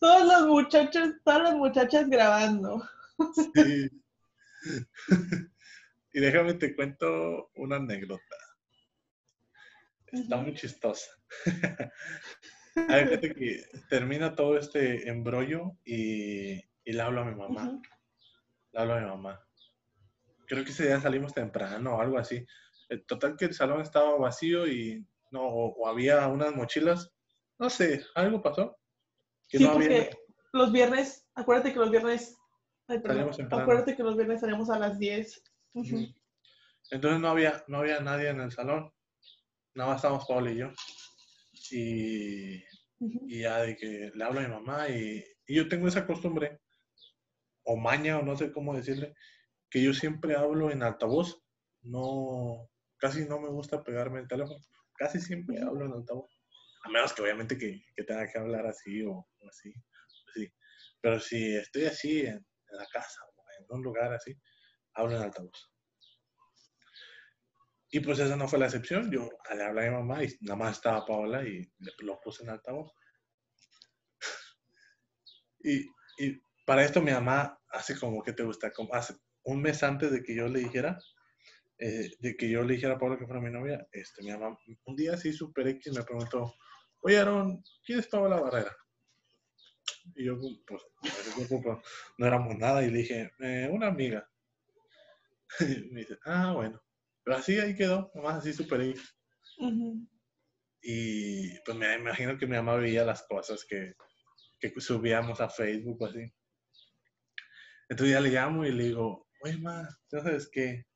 Todos los muchachos, todas las muchachas grabando. Sí. <laughs> y déjame te cuento una anécdota. Está muy chistosa. <laughs> Que termina todo este embrollo y, y le hablo a mi mamá. Le hablo a mi mamá. Creo que ese día salimos temprano o algo así. El total que el salón estaba vacío y no, o, o había unas mochilas, no sé, algo pasó. Que Sí, no había, porque los viernes, acuérdate que los viernes, ay, perdón, acuérdate que los viernes salimos a las 10. Ujú. Ujú. Entonces no había, no había nadie en el salón. Nada más estábamos Paula y yo. Y, y ya de que le hablo a mi mamá y, y yo tengo esa costumbre, o maña, o no sé cómo decirle, que yo siempre hablo en altavoz. No, casi no me gusta pegarme el teléfono. Casi siempre hablo en altavoz. A menos que obviamente que, que tenga que hablar así o, o así. pues sí. Pero si estoy así en, en la casa o en un lugar así, hablo en altavoz. Y pues esa no fue la excepción. Yo le hablé a mi mamá y nada más estaba Paola y le- lo puse en altavoz. <laughs> Y, y para esto mi mamá hace como que te gusta, como hace un mes antes de que yo le dijera, eh, de que yo le dijera a Paola que fuera mi novia, este, mi mamá un día así super X me preguntó, oye Aaron, ¿quién es Paola Barrera? Y yo, pues, pues, no éramos nada y le dije, "Eh, una amiga. <laughs> Y me dice, ah, bueno. Pero así ahí quedó, nomás así X. Ujú. Y pues me imagino que mi mamá veía las cosas que, que subíamos a Facebook o así. Entonces ya le llamo y le digo, oye, ma, ¿ya sabes qué?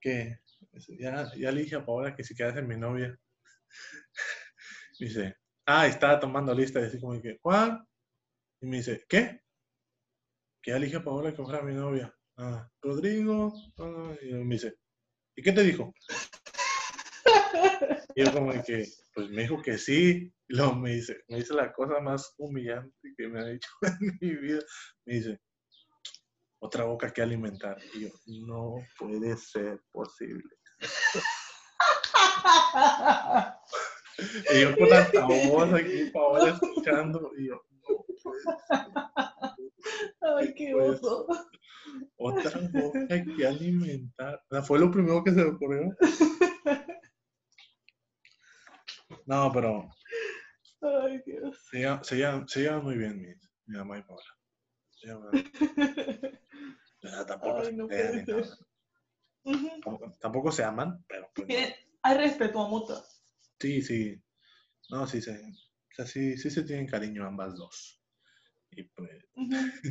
Que ya, ya le dije a Paola que si quieres ser mi novia. Me <laughs> dice, ah, estaba tomando lista y así como que, ¿cuál? Y me dice, ¿qué? Que ya le dije a Paola que fuera mi novia. Ah, Rodrigo. ah, y me dice, ¿y qué te dijo? Y yo como que, pues me dijo que sí. Y luego me dice, me dice la cosa más humillante que me ha dicho <laughs> en mi vida. Me dice, otra boca que alimentar. Y yo, no puede ser posible. <laughs> Y yo con altavoz aquí, Paola escuchando. Y yo. Ay, <laughs> qué oso. Otra boca <laughs> que alimentar. Fue lo primero que se me ocurrió. No, pero Ay, Dios. se llevan, se llevan- se llevan muy bien mi, mi mamá y Paola. Se llevan muy bien. O sea, tampoco, Ay, se no ser. Ujú. Tampoco- tampoco se aman, pero pues, no. Hay respeto mutuo. sí, sí. No, sí, se, sea, sí, sí se tienen cariño ambas dos. Y pues, <laughs>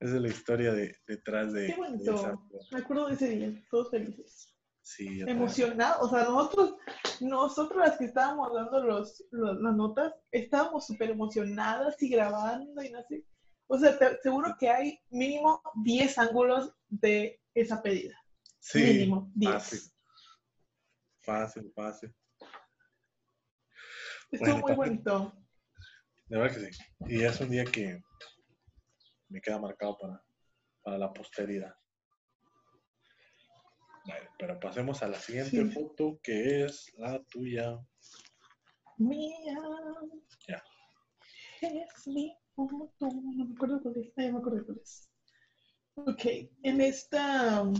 esa es la historia de, detrás de, Qué de bonito. esa. Me acuerdo de ese día, todos felices. Sí. Emocionados. O sea, nosotros, nosotros las que estábamos dando los, los- las notas, estábamos súper emocionadas y grabando y no sé. O sea, te- seguro que hay mínimo 10 ángulos de esa pedida. Sí, mínimo 10. fácil. Fácil, fácil. Estuvo Bueno, muy también- bonito. De verdad que sí. Y es un día que me queda marcado para, para la posteridad. Vale, pero pasemos a la siguiente Sí. foto, que es la tuya. Mía. Ya. Es mi foto. No me acuerdo cuál es. Ya me acuerdo cuál es. Ok, en esta um,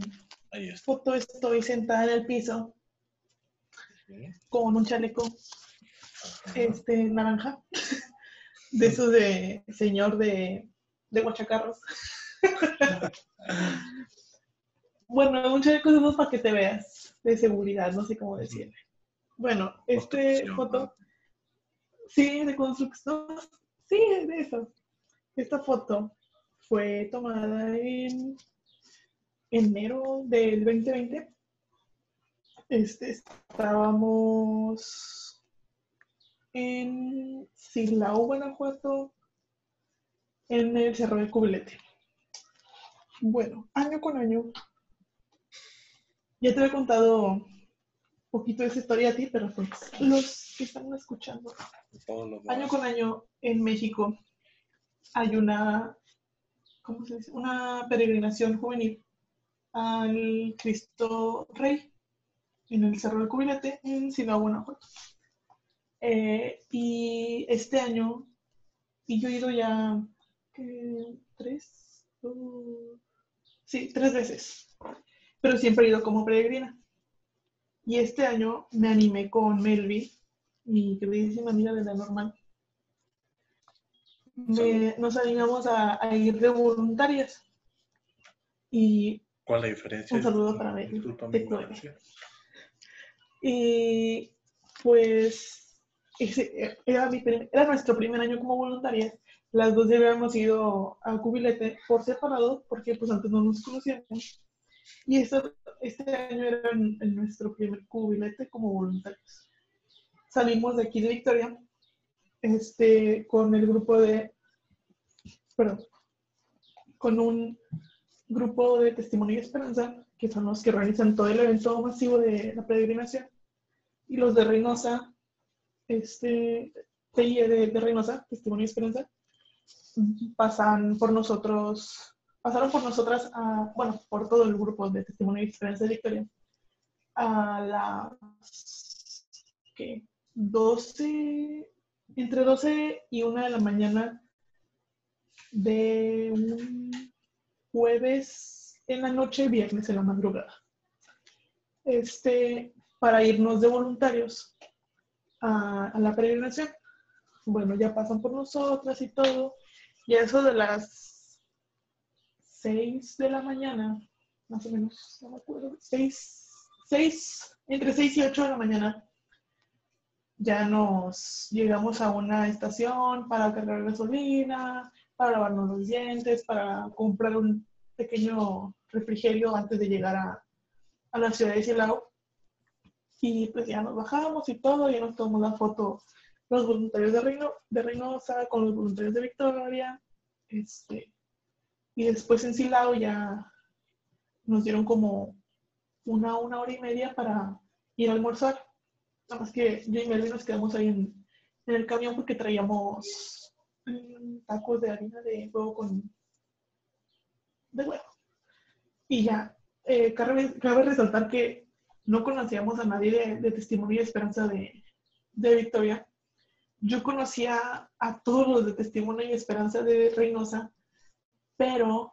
Ahí está. foto estoy sentada en el piso Sí. con un chaleco Ajá. este, naranja, <laughs> de esos de señor de, de guachacarros. <laughs> bueno, un chaleco de para que te veas, de seguridad, no sé cómo decirle. Bueno, este foto, sí, de construcción, sí, de eso. Esta foto fue tomada en enero del 2020. Este, estábamos en Silao, Guanajuato, en el Cerro del Cubilete. Bueno, año con año, ya te he contado un poquito de esa historia a ti, pero pues los que están escuchando, año con año en México hay una, ¿cómo se dice? Una peregrinación juvenil al Cristo Rey en el Cerro del Cubilete en Silao, Guanajuato. Eh, y este año, y yo he ido ya tres, dos, sí, tres veces, pero siempre he ido como peregrina. Y este año me animé con Melvi, mi queridísima amiga de la normal. Me- nos animamos a, a ir de voluntarias. Y ¿Cuál es la diferencia? Un saludo para Mel. Disculpa mi Te cuento. ignorancia. Y pues ese era, mi, era nuestro primer año como voluntarias. Las dos ya habíamos ido a Cubilete por separado, porque pues antes no nos conocíamos. Y eso, este año era nuestro primer cubilete como voluntarios. Salimos de aquí de Victoria este, con el grupo de, perdón, con un grupo de Testimonio y Esperanza, que son los que realizan todo el evento masivo de la peregrinación, y los de Reynosa, este, TIE de, de Reynosa, Testimonio y Esperanza, pasan por nosotros, pasaron por nosotras, a, bueno, por todo el grupo de Testimonio y Esperanza de Victoria, a las, ¿qué? 12, entre 12 y 1 de la mañana de un jueves en la noche, viernes en la madrugada. Este, para irnos de voluntarios a, la peregrinación. Bueno, ya pasan por nosotras y todo. Y eso de las 6 de la mañana, más o menos, no me acuerdo, 6, 6, entre 6 y 8 de la mañana, ya nos llegamos a una estación para cargar gasolina, para lavarnos los dientes, para comprar un pequeño refrigerio antes de llegar a, a la ciudad de Silao. Y pues ya nos bajamos y todo, ya nos tomamos la foto los voluntarios de, Reino, de Reynosa con los voluntarios de Victoria. Este, y después en Silao ya nos dieron como una, una hora y media para ir a almorzar. Nada más que yo y Melvin nos quedamos ahí en, en el camión porque traíamos tacos de harina de huevo con de huevo. Y ya, eh, cabe, resaltar que no conocíamos a nadie de, testimonio y esperanza de, Victoria. Yo conocía a todos los de testimonio y esperanza de Reynosa, pero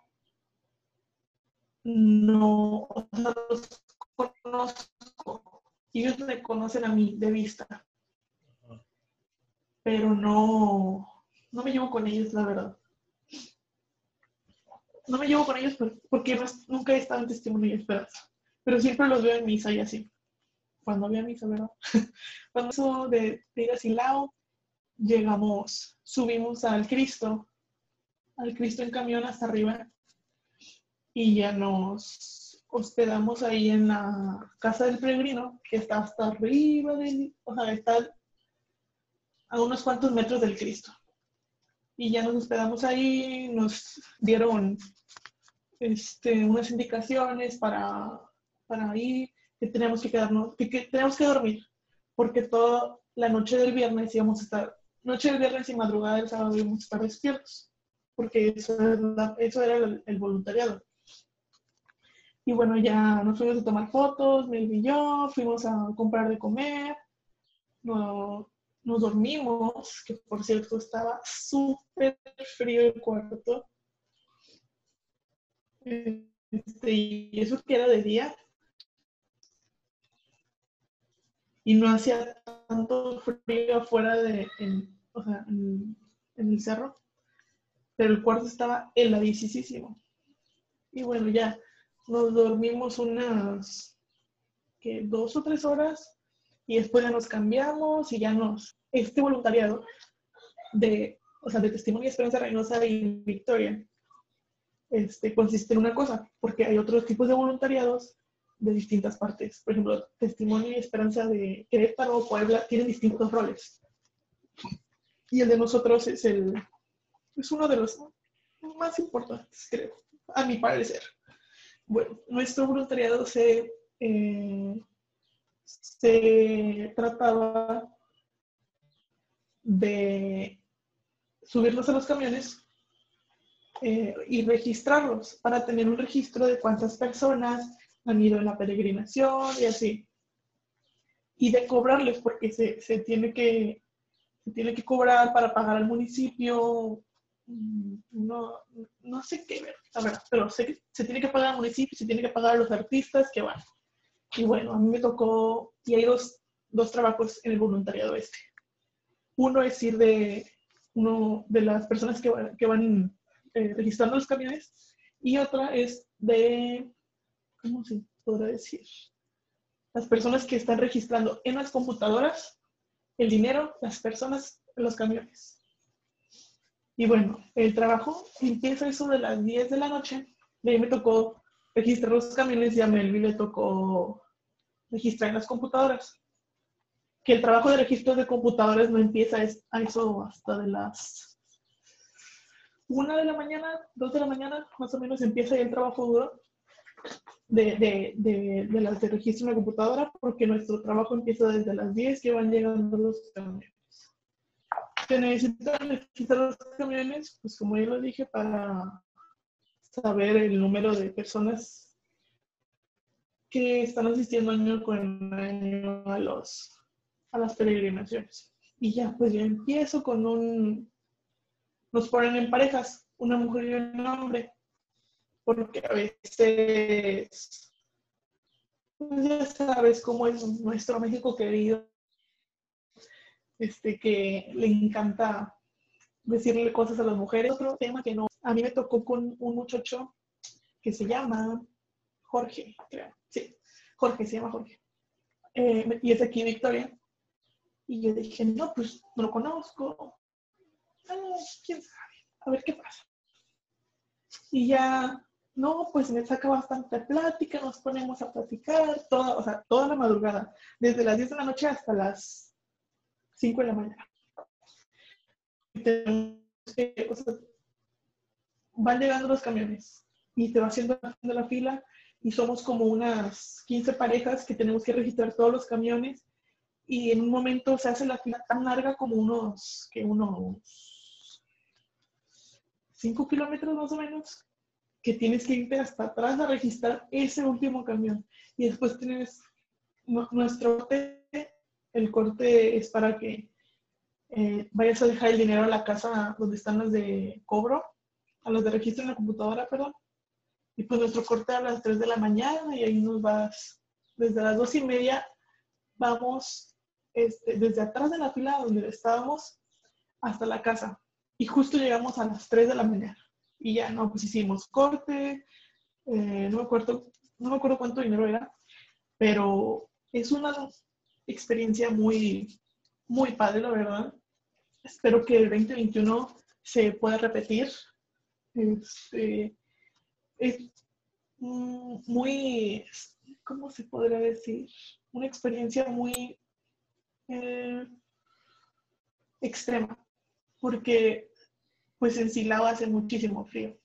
no los conozco. Ellos me conocen a mí de vista, pero no, no me llevo con ellos, la verdad. No me llevo con ellos porque nunca he estado en testimonio y esperanza. Pero siempre los veo en misa y así. Cuando había misa, ¿verdad? <laughs> Cuando eso de, de ir a Silao, llegamos, subimos al Cristo, al Cristo en camión hasta arriba y ya nos hospedamos ahí en la casa del peregrino, que está hasta arriba del, o sea, está a unos cuantos metros del Cristo y ya nos hospedamos ahí, nos dieron este, unas indicaciones para, para ir, que teníamos que quedarnos, que, tenemos que dormir, porque toda la noche del viernes íbamos a estar, noche del viernes y madrugada del sábado íbamos a estar despiertos, porque eso, eso era el, voluntariado. Y bueno, ya nos fuimos a tomar fotos, Mel y yo, fuimos a comprar de comer, no, nos dormimos, que por cierto estaba súper frío el cuarto. Este, y eso que era de día. Y no hacía tanto frío afuera de, en, o sea, en, el cerro. Pero el cuarto estaba heladísimo. Y bueno, ya nos dormimos unas que dos o tres horas y después ya nos cambiamos y ya nos, este voluntariado de, o sea, de Testimonio Esperanza Reynosa y Victoria, este, consiste en una cosa, porque hay otros tipos de voluntariados de distintas partes. Por ejemplo, Testimonio y Esperanza de Querétaro o Puebla tienen distintos roles. Y el de nosotros es, el, es uno de los más importantes, creo, a mi parecer. Bueno, nuestro voluntariado se eh, se trataba de subirlos a los camiones eh, y registrarlos para tener un registro de cuántas personas han ido en la peregrinación y así. Y de cobrarles, porque se, tiene, que, se tiene que cobrar para pagar al municipio. Mm, no, no sé qué ver, la verdad, pero se, se tiene que pagar al municipio, se tiene que pagar a los artistas que van. Y bueno, a mí me tocó, y hay dos, dos trabajos en el voluntariado este. Uno es ir de, uno de las personas que, que van eh, registrando los camiones y otra es de, ¿cómo se podrá decir? las personas que están registrando en las computadoras el dinero, las personas, los camiones. Y bueno, el trabajo empieza eso de las 10 de la noche. De ahí me tocó registrar los camiones y a Melvi le tocó registrar en las computadoras. Que el trabajo de registro de computadoras no empieza a eso hasta de las 1 de la mañana, 2 de la mañana, más o menos empieza ya el trabajo duro de, de, de, de las de registro en la computadora, porque nuestro trabajo empieza desde las 10 que van llegando los camiones. Se necesitan registrar los camiones, pues como ya lo dije, para saber el número de personas que están asistiendo año con año a, los, a las peregrinaciones. Y ya, pues yo empiezo con un... Nos ponen en parejas, una mujer y un hombre porque a veces, pues ya sabes cómo es nuestro México querido, este, que le encanta decirle cosas a las mujeres. Otro tema que no, a mí me tocó con un muchacho que se llama Jorge, creo, sí, Jorge, se llama Jorge, eh, y es aquí Victoria. Y yo dije, no, pues no lo conozco. Ah, quién sabe, a ver qué pasa. Y ya no, pues me saca bastante plática, nos ponemos a platicar, toda, o sea, toda la madrugada, desde las 10 de la noche hasta las 5 de la mañana. van llegando los camiones y te va haciendo la fila y somos como unas 15 parejas que tenemos que registrar todos los camiones y en un momento se hace la fila tan larga como unos, que unos 5 kilómetros más o menos, que tienes que irte hasta atrás a registrar ese último camión. Y después tienes nuestro corte, el corte es para que eh, vayas a dejar el dinero a la casa donde están los de cobro, a los de registro en la computadora, perdón. Y pues nuestro corte a las 3 de la mañana y ahí nos vas, desde las 2 y media, vamos este, desde atrás de la fila donde estábamos hasta la casa. Y justo llegamos a las 3 de la mañana. Y ya, no, pues hicimos corte, eh, no, me acuerdo, no me acuerdo cuánto dinero era, pero es una experiencia muy, muy padre, la verdad. Espero que el 2021 se pueda repetir. Este, es muy, ¿cómo se podría decir? Una experiencia muy eh, extrema, porque pues en Silao hace muchísimo frío.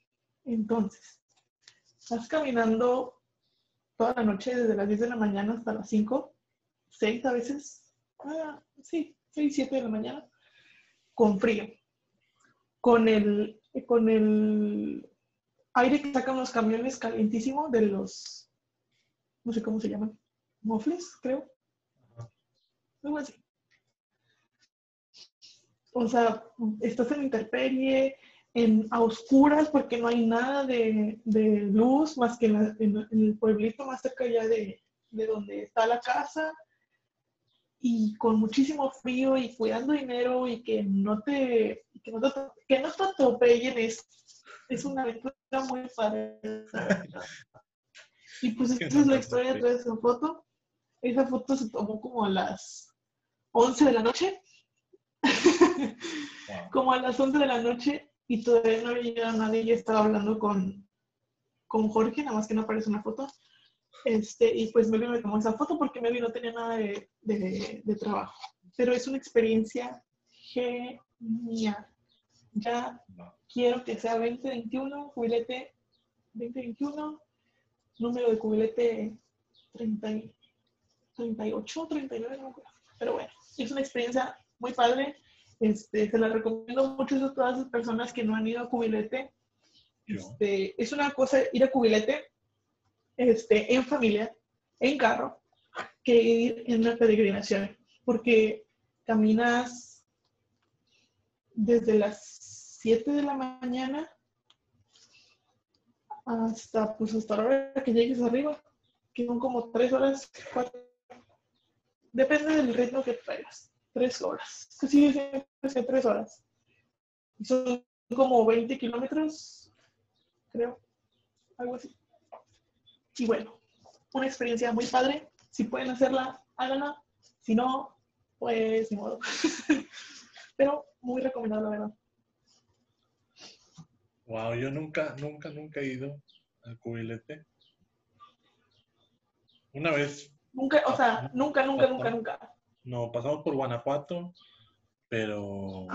Entonces, estás caminando toda la noche, desde las 10 de la mañana hasta las 5, 6 a veces, ah, sí, 6, 7 de la mañana, con frío. Con el, con el aire que sacan los camiones calientísimo de los, no sé cómo se llaman, mofles, creo. Algo así o sea, estás en interperie, en, a oscuras porque no hay nada de, luz más que en, el pueblito más cerca ya de, donde está la casa y con muchísimo frío y cuidando dinero y que no te, que no te, que no te atropellen es, es una aventura muy padre. <laughs> Y pues esta es la historia de esa foto. Esa foto se tomó como a las 11 de la noche <laughs> como a las 11 de la noche y todavía no había llegado nadie. y estaba hablando con, con Jorge, nada más que no aparece una foto. Este, y pues me me tomó esa foto porque Melvin no tenía nada de, de, trabajo. Pero es una experiencia genial. Ya quiero que sea 2021, jubilete 2021, número de jubilete 30, 38, 39, no Pero bueno, es una experiencia muy padre. Este, se la recomiendo mucho a todas las personas que no han ido a Cubilete. Este, es una cosa ir a Cubilete este, en familia, en carro, que ir en una peregrinación, porque caminas desde las 7 de la mañana hasta, pues, hasta la hora que llegues arriba, que son como 3 horas, 4. Depende del ritmo que traigas tres horas. Sí, sí, tres horas. Son como 20 kilómetros, creo, algo así. Y bueno, una experiencia muy padre. Si pueden hacerla, háganla. Si no, pues ni modo. <laughs> Pero muy recomendable, la verdad. Wow, yo nunca, nunca, nunca he ido al cubilete. Una vez. Nunca, o sea, nunca, nunca, nunca, nunca. No, pasamos por Guanajuato, pero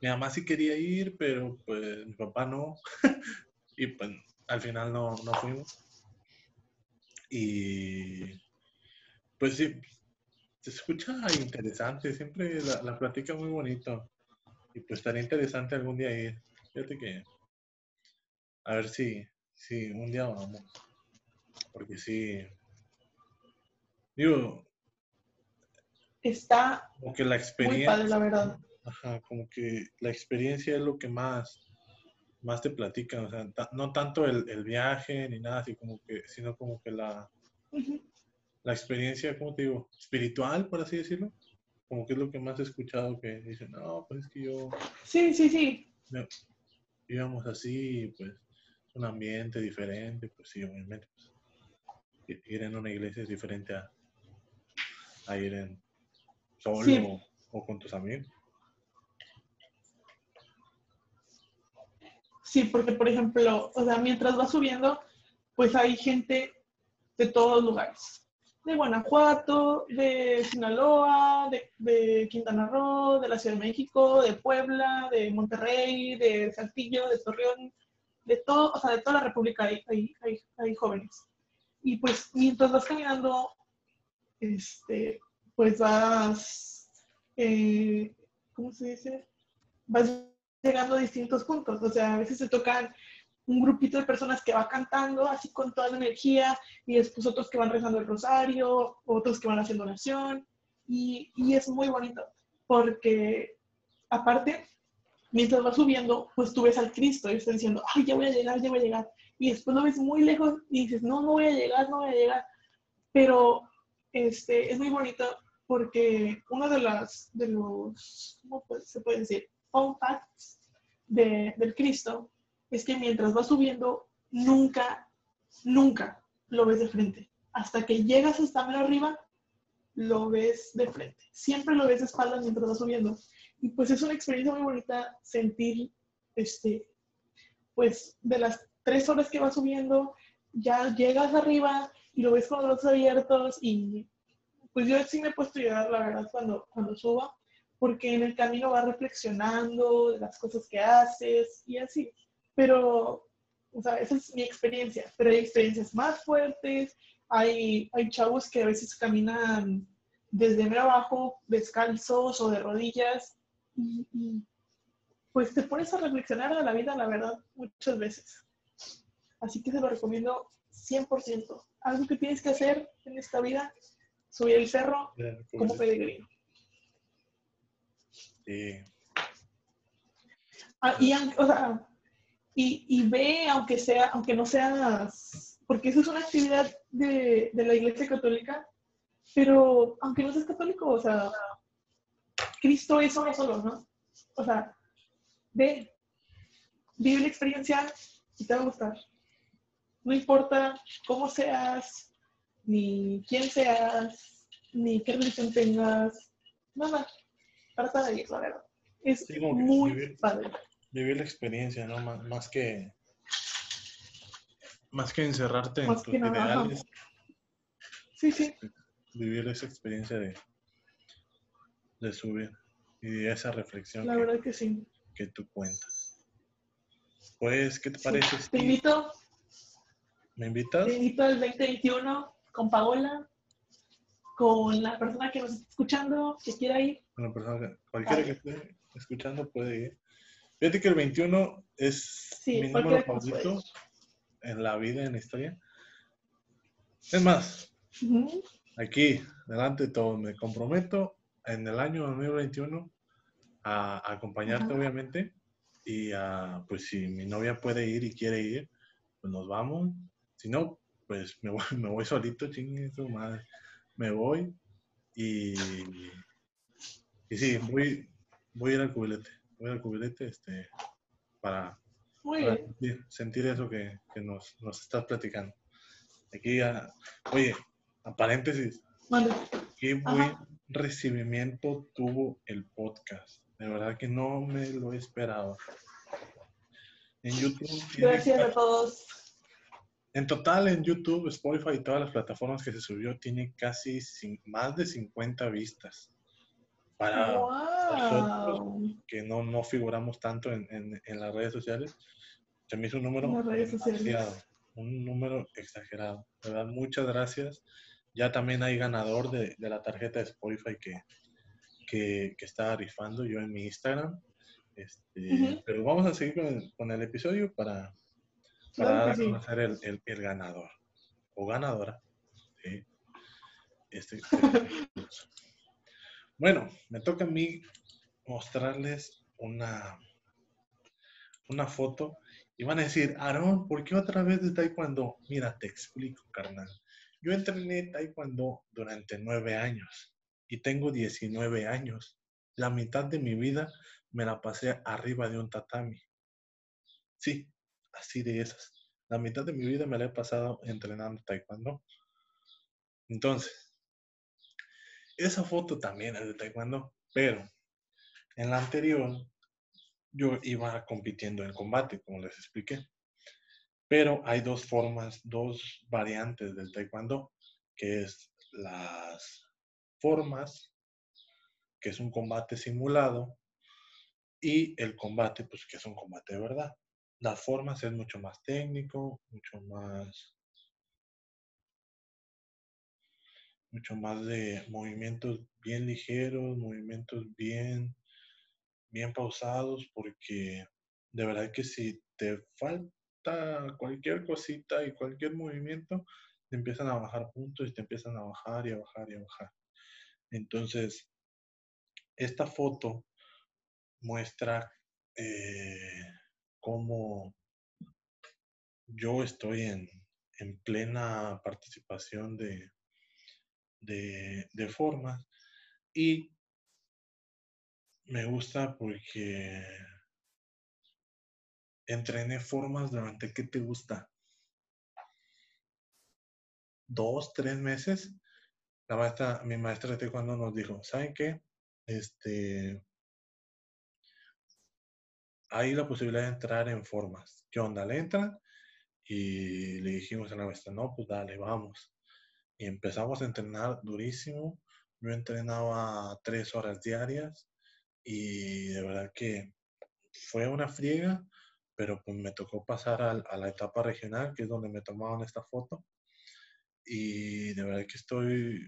mi mamá sí quería ir, pero pues mi papá no. <laughs> y pues al final no, no fuimos. Y pues sí, se escucha interesante, siempre la, la platica muy bonito. Y pues estaría interesante algún día ir. Fíjate que a ver si, si un día vamos. Porque sí. Digo. Está. Como que la experiencia. Muy padre, la verdad. Ajá, como que la experiencia es lo que más, más te platica. O sea, no tanto el, el, viaje ni nada así como que, sino como que la, la experiencia, ¿cómo te digo? Espiritual, por así decirlo. Como que es lo que más he escuchado que dicen, no, pues es que yo. Sí, sí, sí. íbamos así, pues un ambiente diferente, pues sí, obviamente. Pues, ir en una iglesia es diferente a, ir en solo o, con tus amigos. Sí, porque por ejemplo, o sea, mientras vas subiendo, pues hay gente de todos los lugares. De Guanajuato, de Sinaloa, de, de, Quintana Roo, de la Ciudad de México, de Puebla, de Monterrey, de Saltillo, de Torreón, de todo, o sea, de toda la República hay, hay, hay, jóvenes. Y pues mientras vas caminando, este, pues vas, eh, ¿cómo se dice? Vas llegando a distintos puntos. O sea, a veces se tocan un grupito de personas que va cantando así con toda la energía y después otros que van rezando el rosario, otros que van haciendo oración y, y es muy bonito porque aparte mientras vas subiendo, pues tú ves al Cristo y estás diciendo, ay, ya voy a llegar, ya voy a llegar. Y después lo ves muy lejos y dices, no, no voy a llegar, no voy a llegar. Pero este, es muy bonito porque uno de, las, de los, ¿cómo se puede decir? Fun facts de, del Cristo es que mientras vas subiendo, nunca, nunca lo ves de frente. Hasta que llegas hasta menos arriba, lo ves de frente. Siempre lo ves de espaldas mientras vas subiendo. Y pues es una experiencia muy bonita sentir, este, pues de las tres horas que vas subiendo, ya llegas arriba y lo ves con los ojos abiertos y pues yo sí me he puesto a llorar, la verdad, cuando, cuando suba, porque en el camino vas reflexionando de las cosas que haces y así. Pero, o sea, esa es mi experiencia, pero hay experiencias más fuertes, hay, hay chavos que a veces caminan desde mero abajo, descalzos o de rodillas, y, pues te pones a reflexionar de la vida, la verdad, muchas veces. Así que se lo recomiendo 100%. Algo que tienes que hacer en esta vida, subir el cerro como peregrino. Sí. Ah, y, o sea, y, y, ve, aunque sea, aunque no seas, porque eso es una actividad de, de la Iglesia Católica, pero aunque no seas católico, o sea, Cristo es uno solo, ¿no? O sea, ve, vive la experiencia y te va a gustar. No importa cómo seas, ni quién seas, ni qué religión tengas, nada. Trata de ir, la verdad. Es muy padre. Vivir la experiencia, ¿no? Más, que más que encerrarte en tus ideales. Sí, sí. Vivir esa experiencia de, de subir y esa reflexión. La verdad que sí. Que tú cuentas. Pues, ¿qué te parece? Te invito. ¿Me invitas? Te invito al 2021 con Paola, con la persona que nos está escuchando, que quiera ir. Con la persona cualquiera que esté escuchando puede ir. Fíjate que el 21 es mi número favorito en la vida, en la historia. Es más, aquí, delante de todo, me comprometo en el año 2021 a, acompañarte, obviamente. Y pues si mi novia puede ir y quiere ir, pues nos vamos. Si no, pues me voy, <laughs> me voy solito, chingue su madre. Me voy y, y sí, voy, voy a ir al cubilete. Voy al cubilete este, para, sentir, eso que, nos, nos, estás platicando. Aquí, oye, A paréntesis. Mande. Qué buen Ajá. recibimiento tuvo el podcast. De verdad que no me lo esperaba. En YouTube. Gracias a todos. En total, en YouTube, Spotify y todas las plataformas que se subió, tiene casi cin- más de 50 vistas. Para ¡Wow! que no, no figuramos tanto en, en- en las redes sociales, se me hizo un número demasiado, un número exagerado. De verdad, muchas gracias. Ya también hay ganador de, de la tarjeta de Spotify que, que, que estaba rifando yo en mi Instagram. Este, Ujú. Pero vamos a seguir con el, con el episodio para, para Claro dar a conocer el, el- el ganador o ganadora. ¿sí? Este, bueno, me toca a mí mostrarles una, una foto y van a decir, Aarón, ¿por qué otra vez de Taekwondo? Mira, te explico, carnal. Yo entrené Taekwondo durante nueve años y tengo 19 años. La mitad de mi vida me la pasé arriba de un tatami. Sí, así de esas. La mitad de mi vida me la he pasado entrenando Taekwondo. Entonces, esa foto también es de Taekwondo, pero en la anterior yo iba compitiendo en combate, como les expliqué. Pero hay dos formas, dos variantes del taekwondo, que es las formas, que es un combate simulado, y el combate, pues que es un combate de verdad. Las formas es mucho más técnico, mucho más, mucho más de movimientos bien ligeros, movimientos bien, bien pausados, porque de verdad que si te falta cualquier cosita y cualquier movimiento, te empiezan a bajar puntos y te empiezan a bajar y a bajar y a bajar. Entonces, esta foto muestra eh, cómo yo estoy en, en plena participación de, de, formas y me gusta porque entrené formas durante, ¿qué te gusta? Dos, tres meses. La maestra, mi maestra de taekwondo nos dijo, ¿saben qué? Este, hay la posibilidad de entrar en formas. ¿Qué onda? ¿Le entran? Y le dijimos a la maestra, no, pues dale, vamos. Y empezamos a entrenar durísimo. Yo entrenaba tres horas diarias y de verdad que fue una friega, pero pues me tocó pasar al- a, la etapa regional, que es donde me tomaron esta foto. Y de verdad que estoy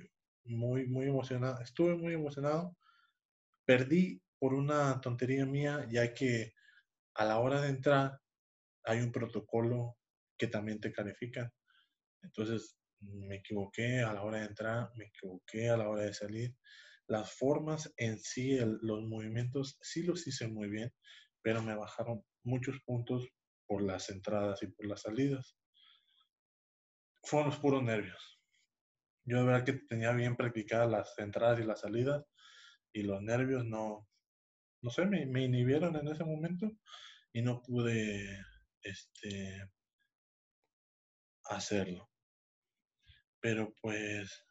muy, muy emocionado. Estuve muy emocionado. Perdí por una tontería mía, ya que a la hora de entrar hay un protocolo que también te califican. Entonces me equivoqué a la hora de entrar, me equivoqué a la hora de salir. Las formas en sí, los movimientos, sí los hice muy bien, pero me bajaron muchos puntos por las entradas y por las salidas. Fueron los puros nervios. Yo de verdad que tenía bien practicadas las entradas y las salidas y los nervios no, no sé, me, inhibieron en ese momento y no pude este, hacerlo. Pero pues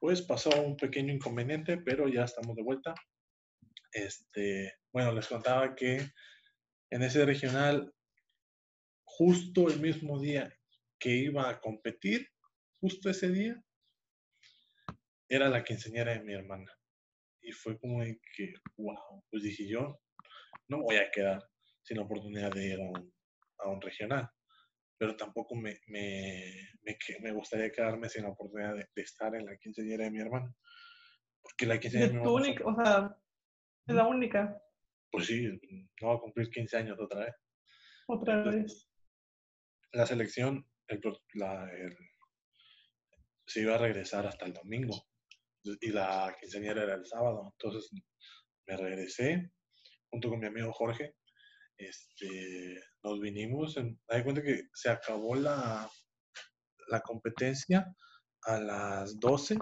pues pasó un pequeño inconveniente, pero ya estamos de vuelta. Este, bueno, les contaba que en ese regional, justo el mismo día que iba a competir, justo ese día, era la quinceañera de mi hermana. Y fue como de que, wow, pues dije yo, no voy a quedar sin la oportunidad de ir a un, a un regional. Pero tampoco me, me, me, me gustaría quedarme sin la oportunidad de, de estar en la quinceañera de mi hermana. Porque la quinceañera De mi hermana, única, o sea, es la única, pues sí, no va a cumplir 15 años otra vez. otra Entonces, vez. La selección, el, la- el- se iba a regresar hasta el domingo. Y la quinceañera era el sábado. Entonces me regresé junto con mi amigo Jorge. Este, nos vinimos. En, me di cuenta que se acabó la, la competencia a las 12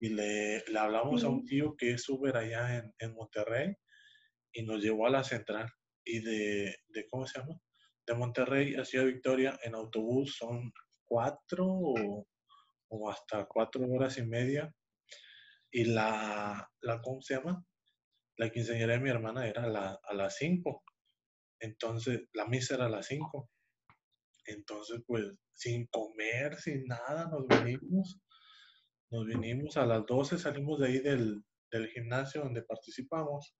y le, le hablamos a un tío que es Uber allá en, en Monterrey y nos llevó a la central. Y de, de, ¿cómo se llama? de Monterrey a Ciudad Victoria en autobús son cuatro o, o hasta cuatro horas y media. Y la, la, ¿cómo se llama? La quinceañera de mi hermana era la, a las cinco. Entonces, la misa era a las cinco. Entonces, pues, sin comer, sin nada, nos venimos. Nos vinimos a las 12, salimos de ahí del, del gimnasio donde participamos.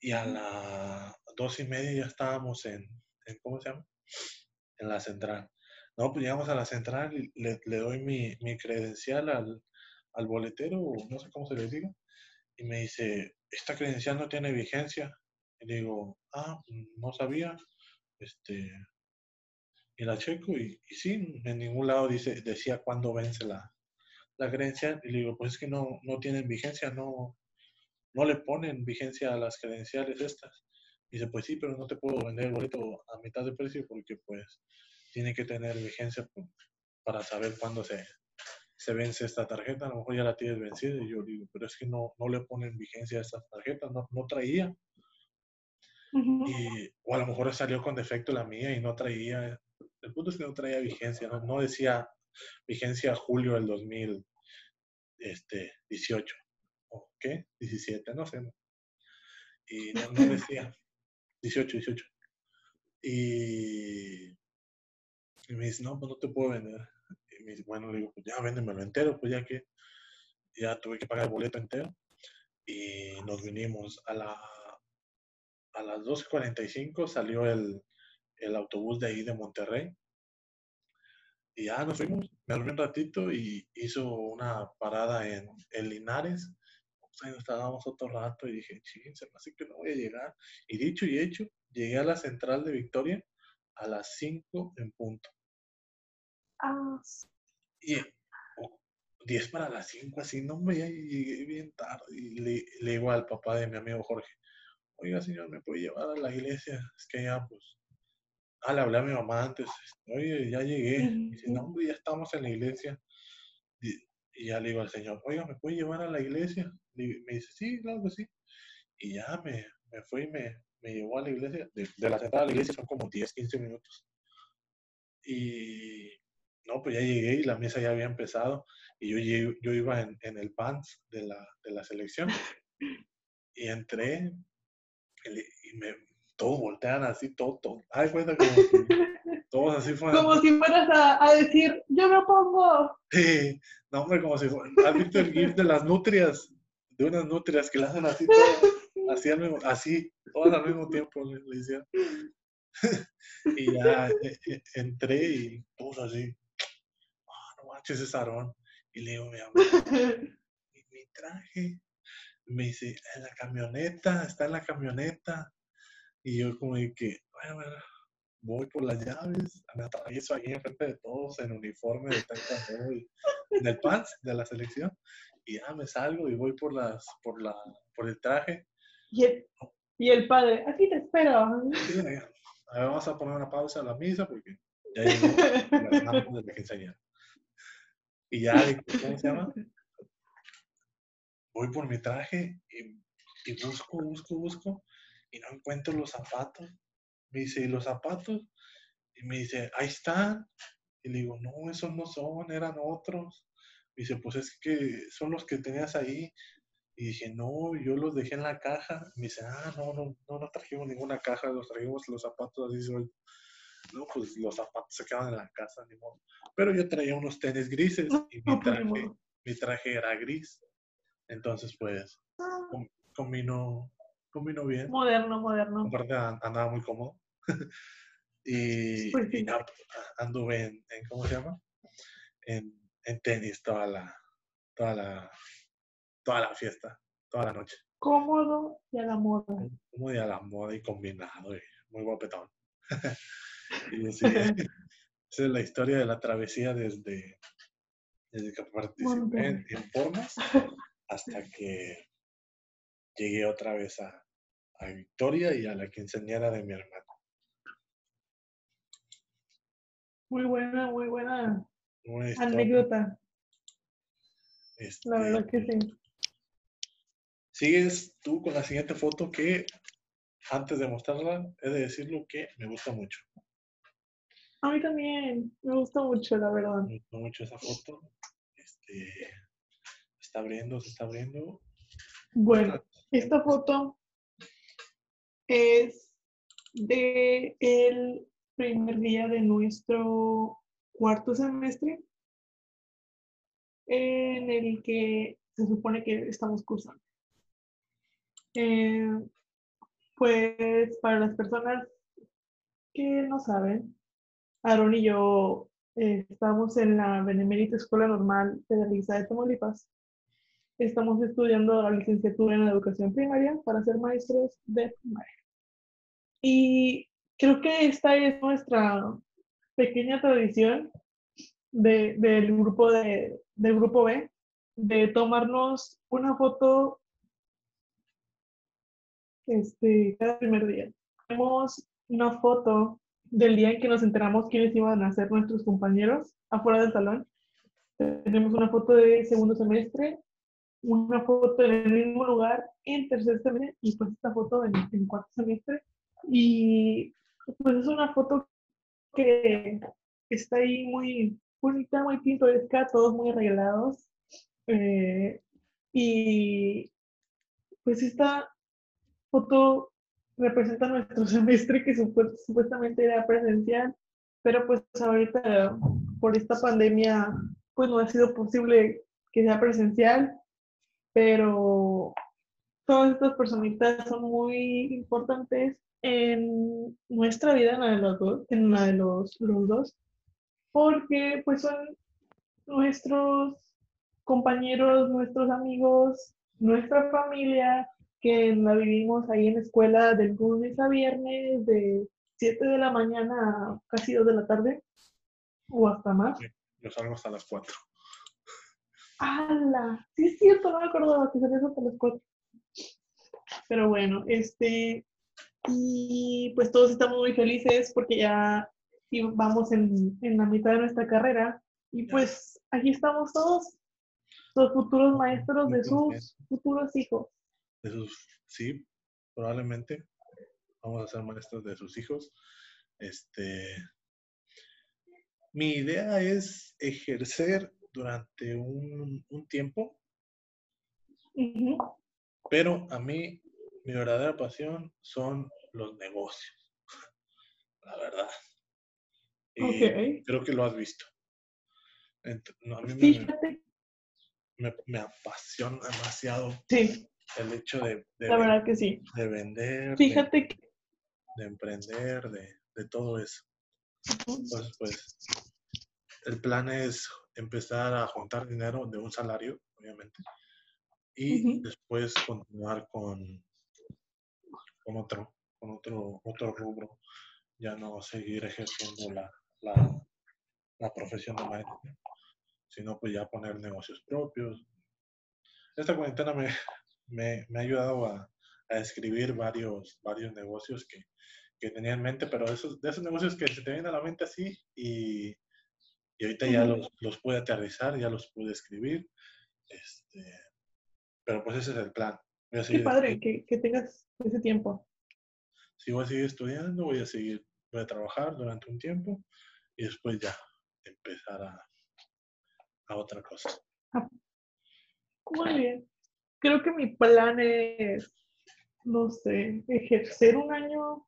Y a las dos y media ya estábamos en, en, ¿cómo se llama? En la central. No, pues llegamos a la central y le, le doy mi, mi credencial al, al boletero, no sé cómo se le diga, y me dice, esta credencial no tiene vigencia. Y digo, ah, no sabía. Este, y la checo y, y sí, en ningún lado dice, decía cuándo vence la, la credencial. Y le digo, pues es que no, no tienen vigencia, no, no le ponen vigencia a las credenciales estas. Y dice, pues sí, pero no te puedo vender el boleto a mitad de precio porque pues tiene que tener vigencia para saber cuándo se, se vence esta tarjeta, a lo mejor ya la tienes vencida. Y yo digo, pero es que no, no le ponen vigencia a esta tarjeta, no, no traía. y, o a lo mejor salió con defecto la mía y no traía. El punto es que no traía vigencia, no, no decía vigencia julio del 2018. Este, ¿O qué? 17, no sé. Y no, no <laughs> decía 18, 18. Y, y me dice, no, pues no te puedo vender bueno, le digo, pues ya véndemelo entero, pues ya que ya tuve que pagar el boleto entero. Y nos vinimos a la a las 12.45 salió el, el autobús de ahí de Monterrey. Y ya nos fuimos, me dormí un ratito y hizo una parada en, en Linares. Pues ahí nos estábamos otro rato y dije, ching, se me hace que no voy a llegar. Y dicho y hecho, llegué a la central de Victoria a las 5 en punto. Ah, Y 10 para las 5, así, no me llegué bien tarde. Y le, le digo al papá de mi amigo Jorge, oiga señor, ¿me puede llevar a la iglesia? Es que ya, pues, ah, le hablé a mi mamá antes, oye, ya llegué. Y dice, no, hombre, ya estamos en la iglesia. Y, y ya le digo al señor, oiga, ¿me puede llevar a la iglesia? Y me dice, sí, claro que sí. Y ya me, me fue y me, me llevó a la iglesia. De, de la entrada a la iglesia son como 10, 15 minutos. Y no, pues ya llegué y la mesa ya había empezado. Y yo, yo iba en, en el pants de la, de la selección. Y entré y, me, todos voltean así, todo, todo. Ay, cuenta como que <laughs> todos así fueran. Como si fueras a, a decir, yo me pongo. Sí, no, hombre, como si fuera. ¿Has visto el GIF de las nutrias? De unas nutrias que le hacen así, todas, así, al mismo, así, todas al mismo tiempo le, le hicieron. <laughs> y ya eh, eh, entré y todos así. Aarón. Y le digo, mi amor, <laughs> ¿y mi traje? Me dice, en la camioneta, está en la camioneta. Y yo como de que, bueno, bueno, voy por las llaves, me atravieso ahí enfrente de todos en uniforme de taekwondo y en el pants de la selección. Y ya me salgo y voy por las, por la, por el traje. Y el, y el padre, aquí te espero. A ver, vamos a poner una pausa a la misa porque ya <laughs> llegó manos de la quinceañera. Y ya, ¿cómo se llama? Voy por mi traje y, y busco, busco, busco y no encuentro los zapatos. Me dice, ¿y los zapatos? Y me dice, ahí están. Y le digo, no, esos no son, eran otros. Me dice, pues es que son los que tenías ahí. Y dije, no, yo los dejé en la caja. Me dice, ah, no, no, no, no trajimos ninguna caja, los trajimos los zapatos así sueltos. No, pues los zapatos se quedan en la casa, ni modo. Pero yo traía unos tenis grises y mi traje, mi traje era gris. Entonces, pues, com- combinó, combinó bien. Moderno, moderno. Aparte an- andaba muy cómodo. <laughs> y, Pues y ya anduve en, en, ¿cómo se llama? En, en tenis toda la, toda la, toda la fiesta, toda la noche. Cómodo y a la moda. Muy a la moda y combinado y muy guapetón. <laughs> y así, esa es la historia de la travesía desde, desde que participé en, en formas hasta que llegué otra vez a, a Victoria y a la quinceañera de mi hermano. Muy buena, muy buena anécdota. este, La verdad que sí. Sigues tú con la siguiente foto que, antes de mostrarla, he de decirlo que me gusta mucho. A mí también, me gusta mucho, la verdad. Me gustó mucho esa foto. Este, se está abriendo, se está abriendo. Bueno, esta foto es de el primer día de nuestro cuarto semestre en el que se supone que estamos cursando. Eh, pues para las personas que no saben, Aaron y yo eh, estamos en la Benemérita Escuela Normal de la de Tamaulipas. Estamos estudiando la licenciatura en educación primaria para ser maestros de primaria. Y creo que esta es nuestra pequeña tradición del, grupo de, del grupo B, de tomarnos una foto este, cada primer día. Tenemos una foto del día en que nos enteramos quiénes iban a ser nuestros compañeros afuera del salón. Tenemos una foto de segundo semestre, una foto en el mismo lugar en tercer semestre y pues esta foto en, en cuarto semestre. Y pues es una foto que está ahí muy bonita, muy pintoresca, todos muy arreglados. Eh, y pues esta foto representa nuestro <laughs> semestre que supuestamente era presencial, pero pues ahorita por esta pandemia pues no ha sido posible que sea presencial, pero todas estas personitas son muy importantes en nuestra vida, en la de los dos, en la de los, los dos, porque pues son nuestros compañeros, nuestros amigos, nuestra familia, que la vivimos ahí en la escuela del lunes a viernes, de 7 de la mañana a casi 2 de la tarde, o hasta más. yo salgo hasta las 4. ¡Hala! Sí es cierto, no me acordaba que salías hasta las 4. Pero bueno, este, y pues todos estamos muy felices porque ya vamos en, en la mitad de nuestra carrera y pues aquí estamos todos, los futuros maestros de sus futuros hijos de sus, sí, probablemente vamos a ser maestros de sus hijos. Este, mi idea es ejercer durante un, tiempo, pero a mí mi verdadera pasión son los negocios, <laughs> la verdad. Y creo que lo has visto. a mí me, me, apasiona demasiado sí el hecho de, la verdad que sí. de vender, Fíjate de, que... de emprender, de, de, todo eso. Entonces, pues, el plan es empezar a juntar dinero de un salario, obviamente, y después continuar con, con otro, con otro, otro rubro, ya no seguir ejerciendo la, la, la profesión de maestro, sino pues ya poner negocios propios. Esta cuarentena me, me, ha ayudado a, escribir varios, varios negocios que, tenía en mente, pero esos, de esos negocios que se te vienen a la mente así y, y ahorita ya los, los pude aterrizar, ya los pude escribir. Este, pero pues ese es el plan. Qué padre que, que, tengas ese tiempo. Sí, voy a seguir estudiando, voy a seguir, voy a trabajar durante un tiempo y después ya empezar a, a otra cosa. Ah, muy bien creo que mi plan es, no sé, ejercer un año.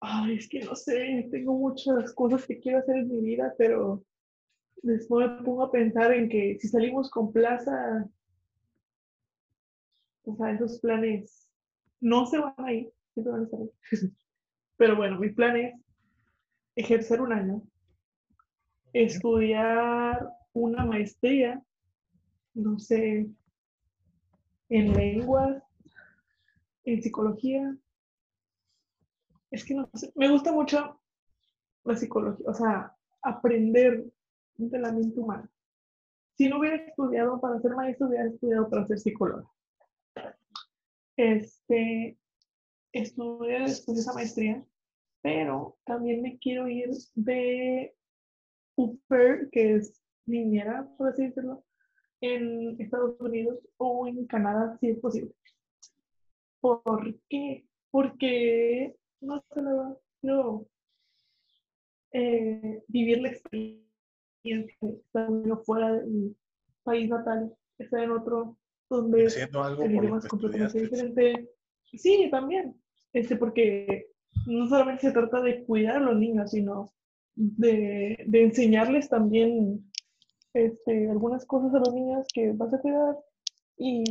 Ay, es que no sé, tengo muchas cosas que quiero hacer en mi vida, pero después me pongo a pensar en que si salimos con plaza, o sea, esos planes no se van a ir, siempre van a estar <laughs> Pero bueno, mi plan es ejercer un año, estudiar una maestría no sé, en lenguas, en psicología. Es que no sé, me gusta mucho la psicología, o sea, aprender de la mente humana. Si no hubiera estudiado para ser maestro, hubiera estudiado para ser psicóloga. Este, estudié después de esa maestría, pero también me quiero ir de UPER, que es niñera, por así decirlo, en Estados Unidos o en Canadá si es posible. ¿Por qué? Porque no se la no. eh, vivir la experiencia de estar fuera del país natal, estar en otro donde el idioma es completamente diferente. Sí, también, este, porque no solamente se trata de cuidar a los niños, sino de, de enseñarles también este, algunas cosas a los niños que vas a cuidar y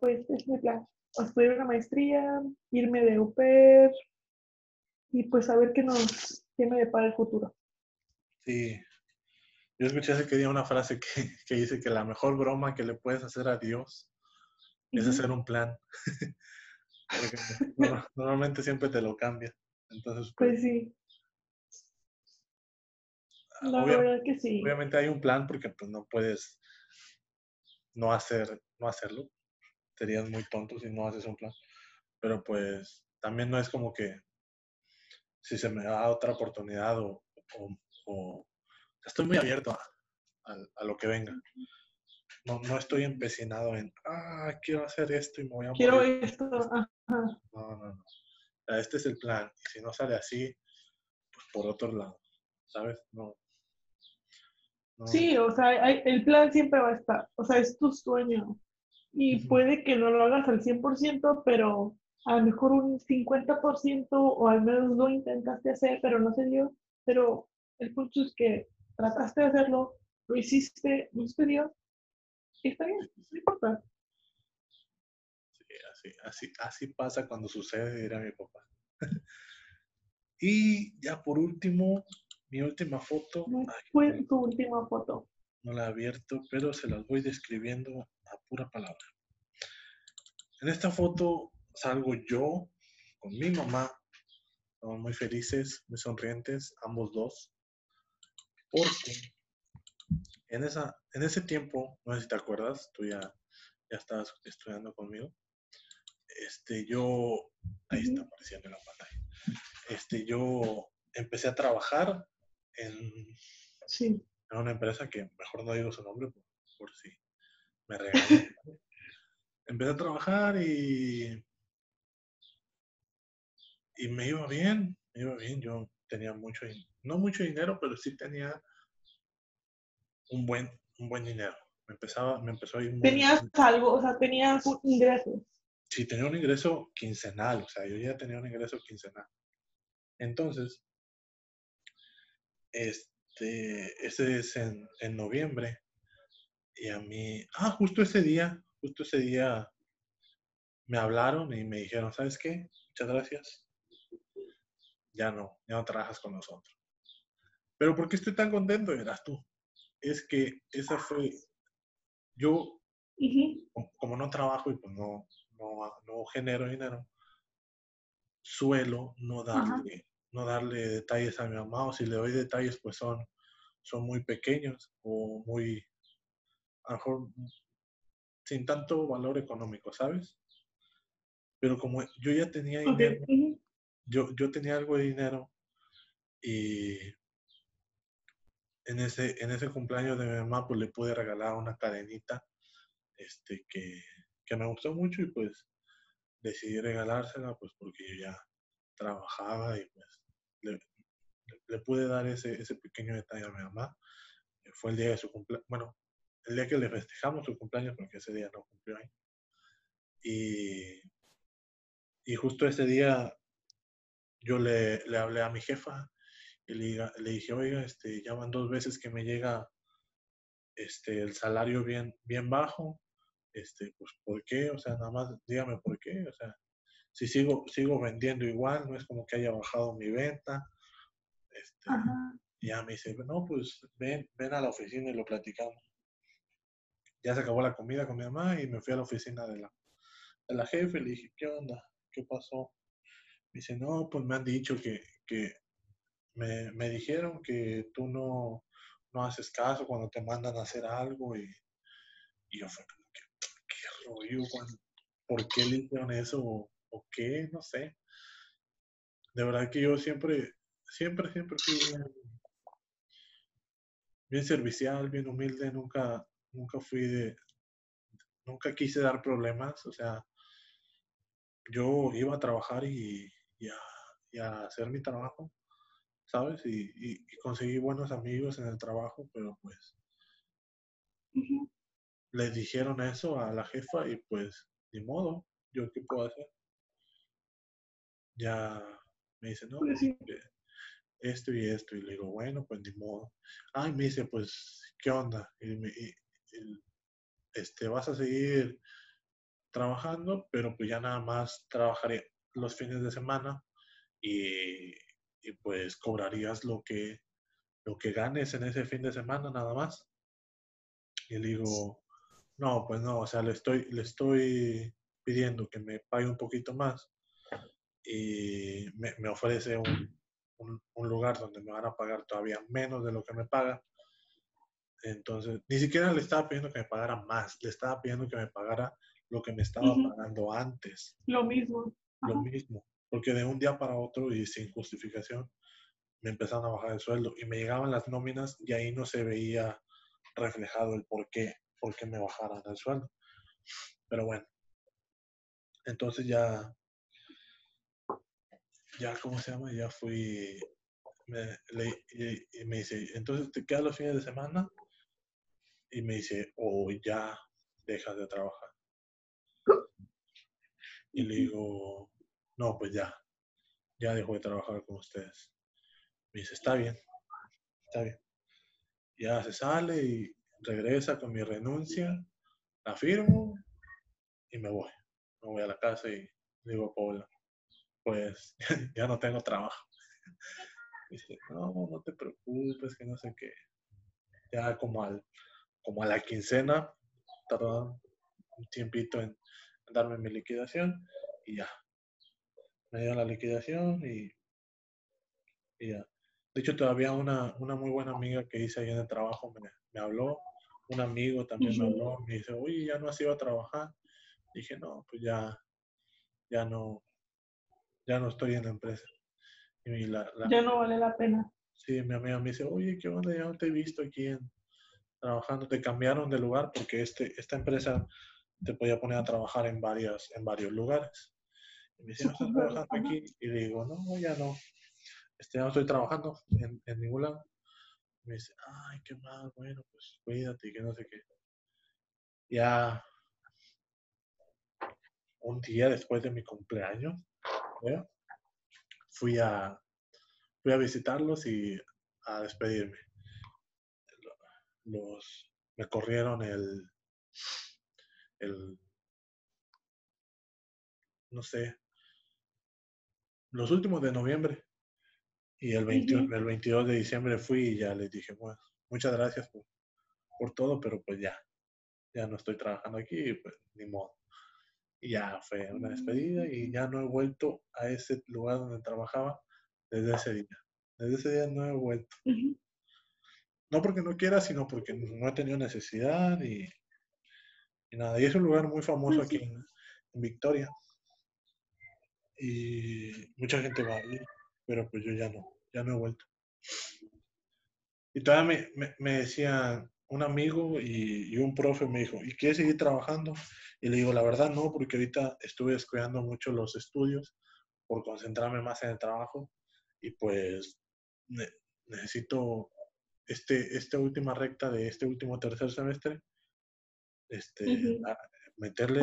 pues es mi plan. Estudiar una maestría, irme de au pair y pues saber qué nos, qué me depara el futuro. Sí. Yo escuché hace que día una frase que, <laughs> que, dice que la mejor broma que le puedes hacer a Dios es hacer un plan. <laughs> normalmente siempre te lo cambia. Entonces, pues, pues sí. La verdad que sí. Obviamente hay un plan porque pues no puedes no hacer, no hacerlo. Serías muy tonto si no haces un plan. Pero pues también no es como que si se me da otra oportunidad o, o, estoy muy abierto a, a, lo que venga. No, no estoy empecinado en, ah, quiero hacer esto y me voy a Quiero esto. No, no, no. este es el plan. Y si no sale así, pues por otro lado. ¿Sabes? No, Sí, o sea, el plan siempre va a estar, o sea, es tu sueño. Y puede que no lo hagas al 100%, pero a lo mejor un 50% o al menos lo intentaste hacer, pero no se dio. Pero el punto es que trataste de hacerlo, lo hiciste, no se dio, y está bien, no importa. Sí, así, así, así pasa cuando sucede, dirá mi papá. <laughs> y ya por último, mi última foto. fue tu última foto? No la he abierto, pero se las voy describiendo a pura palabra. En esta foto salgo yo con mi mamá. Estamos muy felices, muy sonrientes, ambos dos. Porque en, esa, en ese tiempo, no sé si te acuerdas, tú ya, ya estabas estudiando conmigo. Este, yo, ahí está apareciendo en la pantalla. Este, yo empecé a trabajar en, sí. una empresa que mejor no digo su nombre por, si me regalan. <laughs> Empecé a trabajar y, y me iba bien, me iba bien. Yo tenía mucho, no mucho dinero, pero sí tenía un buen, un buen dinero. Me, empezaba, me empezó a ir ¿Tenías algo? O sea, tenías un ingreso. Sí, tenía un ingreso quincenal, o sea, yo ya tenía un ingreso quincenal. Entonces, este, ese es en, en noviembre. Y a mí, ah, justo ese día, justo ese día me hablaron y me dijeron, ¿sabes qué? Muchas gracias. Ya no, ya no trabajas con nosotros. Pero ¿por qué estoy tan contento? Eras tú. Es que esa fue, yo, como no trabajo y pues no, no, no genero dinero, suelo no darle no darle detalles a mi mamá o si le doy detalles pues son, son muy pequeños o muy, a lo mejor sin tanto valor económico, ¿sabes? Pero como yo ya tenía dinero, yo, yo tenía algo de dinero y en ese, en ese cumpleaños de mi mamá pues le pude regalar una cadenita este, que, que me gustó mucho y pues decidí regalársela pues porque yo ya trabajaba y pues le, pude dar ese, ese, pequeño detalle a mi mamá. Fue el día de su cumpleaños, bueno, el día que le festejamos su cumpleaños, porque ese día no cumplió ahí. Y, y justo ese día yo le, le hablé a mi jefa y le, le, dije, oiga, este, ya van dos veces que me llega este, el salario bien, bien bajo, este, pues, ¿por qué? O sea, nada más dígame por qué, o sea, si sigo, sigo vendiendo igual, no es como que haya bajado mi venta. Este, ya me dice, no, pues ven, ven a la oficina y lo platicamos. Ya se acabó la comida con mi mamá y me fui a la oficina de la, de la jefe y le dije, ¿qué onda? ¿Qué pasó? Me dice, no, pues me han dicho que, que me, me, dijeron que tú no, no haces caso cuando te mandan a hacer algo y, y yo fue como que, qué rollo, ¿por qué le hicieron eso? O qué, no sé. De verdad que yo siempre, siempre, siempre fui bien, servicial, bien humilde, nunca, nunca fui de, nunca quise dar problemas, o sea, yo iba a trabajar y, y, a, hacer mi trabajo, ¿sabes? Y, y, conseguí buenos amigos en el trabajo, pero pues le dijeron eso a la jefa y pues ni modo, yo qué puedo hacer. Ya me dice, no, pues esto y esto, y le digo, bueno, pues ni modo. Ay, me dice, pues, ¿qué onda? Y, me, este, vas a seguir trabajando, pero pues ya nada más trabajaré los fines de semana y, y pues cobrarías lo que, lo que ganes en ese fin de semana nada más. Y le digo, no, pues no, o sea, le estoy, le estoy pidiendo que me pague un poquito más y me, me ofrece un, un, un, lugar donde me van a pagar todavía menos de lo que me paga. Entonces, ni siquiera le estaba pidiendo que me pagara más, le estaba pidiendo que me pagara lo que me estaba pagando antes. Lo mismo. Lo mismo porque de un día para otro y sin justificación me empezaron a bajar el sueldo y me llegaban las nóminas y ahí no se veía reflejado el por qué, por qué me bajaran el sueldo. Pero bueno, entonces ya, ya, ¿cómo se llama? Ya fui, me, y, me dice, entonces te quedas los fines de semana y me dice, o oh, ya dejas de trabajar. Y le digo, no, pues ya, ya dejo de trabajar con ustedes. Me dice, está bien, está bien. Ya se sale y regresa con mi renuncia, la firmo y me voy. Me voy a la casa y digo a Paula, pues <laughs> ya no tengo trabajo. <laughs> Dice, no, no te preocupes, que no sé qué. Ya como, al, como a la quincena, tardaron un tiempito en darme mi liquidación y ya, me dio la liquidación y, ya. De hecho, todavía una, una muy buena amiga que hice ahí en el trabajo me, me habló, un amigo también me habló, me dice, oye, ya no has ido a trabajar. Dije, no, pues ya, ya no, ya no estoy en la empresa. Y la, ya no vale la pena. Sí, mi amiga me dice, oye, ¿qué onda? Ya no te he visto aquí en, trabajando. Te cambiaron de lugar porque este, esta empresa te podía poner a trabajar en, varias, en varios lugares. Y me dice, ¿no estás trabajando aquí? Y le digo, no, ya no. Este, ya no estoy trabajando en, en ningún lado. me dice, ay, qué mal, bueno, pues cuídate que no sé qué. Ya un día después de mi cumpleaños, fui a fui a visitarlos y a despedirme. Los me corrieron el el no sé, los últimos de noviembre. Y el, 21, el 22 de diciembre fui y ya les dije, bueno, muchas gracias por, por todo, pero pues ya, ya no estoy trabajando aquí, pues ni modo. Y ya fue una despedida y ya no he vuelto a ese lugar donde trabajaba desde ese día. Desde ese día no he vuelto. No porque no quiera, sino porque no he tenido necesidad y, nada. Y es un lugar muy famoso aquí en Victoria y mucha gente va a ir, pero pues yo ya no, ya no he vuelto. Y todavía me, me, decía un amigo y, un profe me dijo, ¿y quieres seguir trabajando? Y le digo, la verdad no, porque ahorita estuve descuidando mucho los estudios por concentrarme más en el trabajo y pues necesito este, esta última recta de este último tercer semestre, este, meterle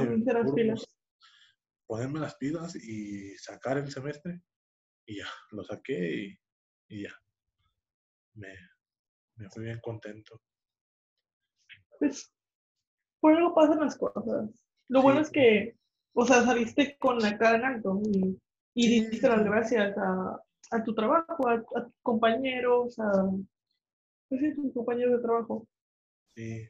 ponerme las pilas y sacar el semestre. Y ya, lo saqué y, ya. Me, me fui bien contento. Pues, por algo pasan las cosas. Lo bueno es que, o sea, saliste con la cara en alto y, y diste las gracias a, a tu trabajo, a, tus compañeros, a, pues tus compañeros de trabajo. Sí.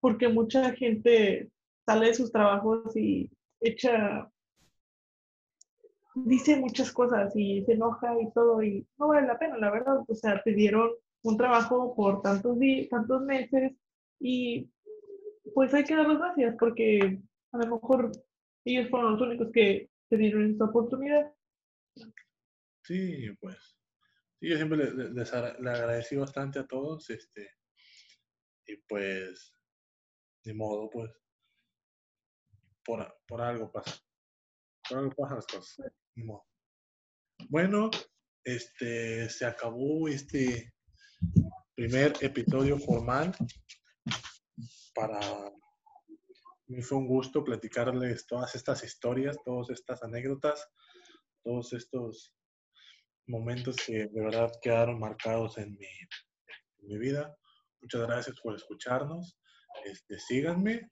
Porque mucha gente sale de sus trabajos y echa, dice muchas cosas y se enoja y todo y no vale la pena, la verdad. O sea, te dieron un trabajo por tantos días, tantos meses y pues hay que dar las gracias porque a lo mejor ellos fueron los únicos que te dieron esta oportunidad. Sí, pues. Sí, yo siempre les, agradecí bastante a todos, este, y pues, de modo, pues, por, por algo pasa. Por algo pasan las cosas. Bueno, este, se acabó este primer episodio formal para mí fue un gusto platicarles todas estas historias, todas estas anécdotas, todos estos momentos que de verdad quedaron marcados en mi, en mi vida. Muchas gracias por escucharnos. Este, síganme.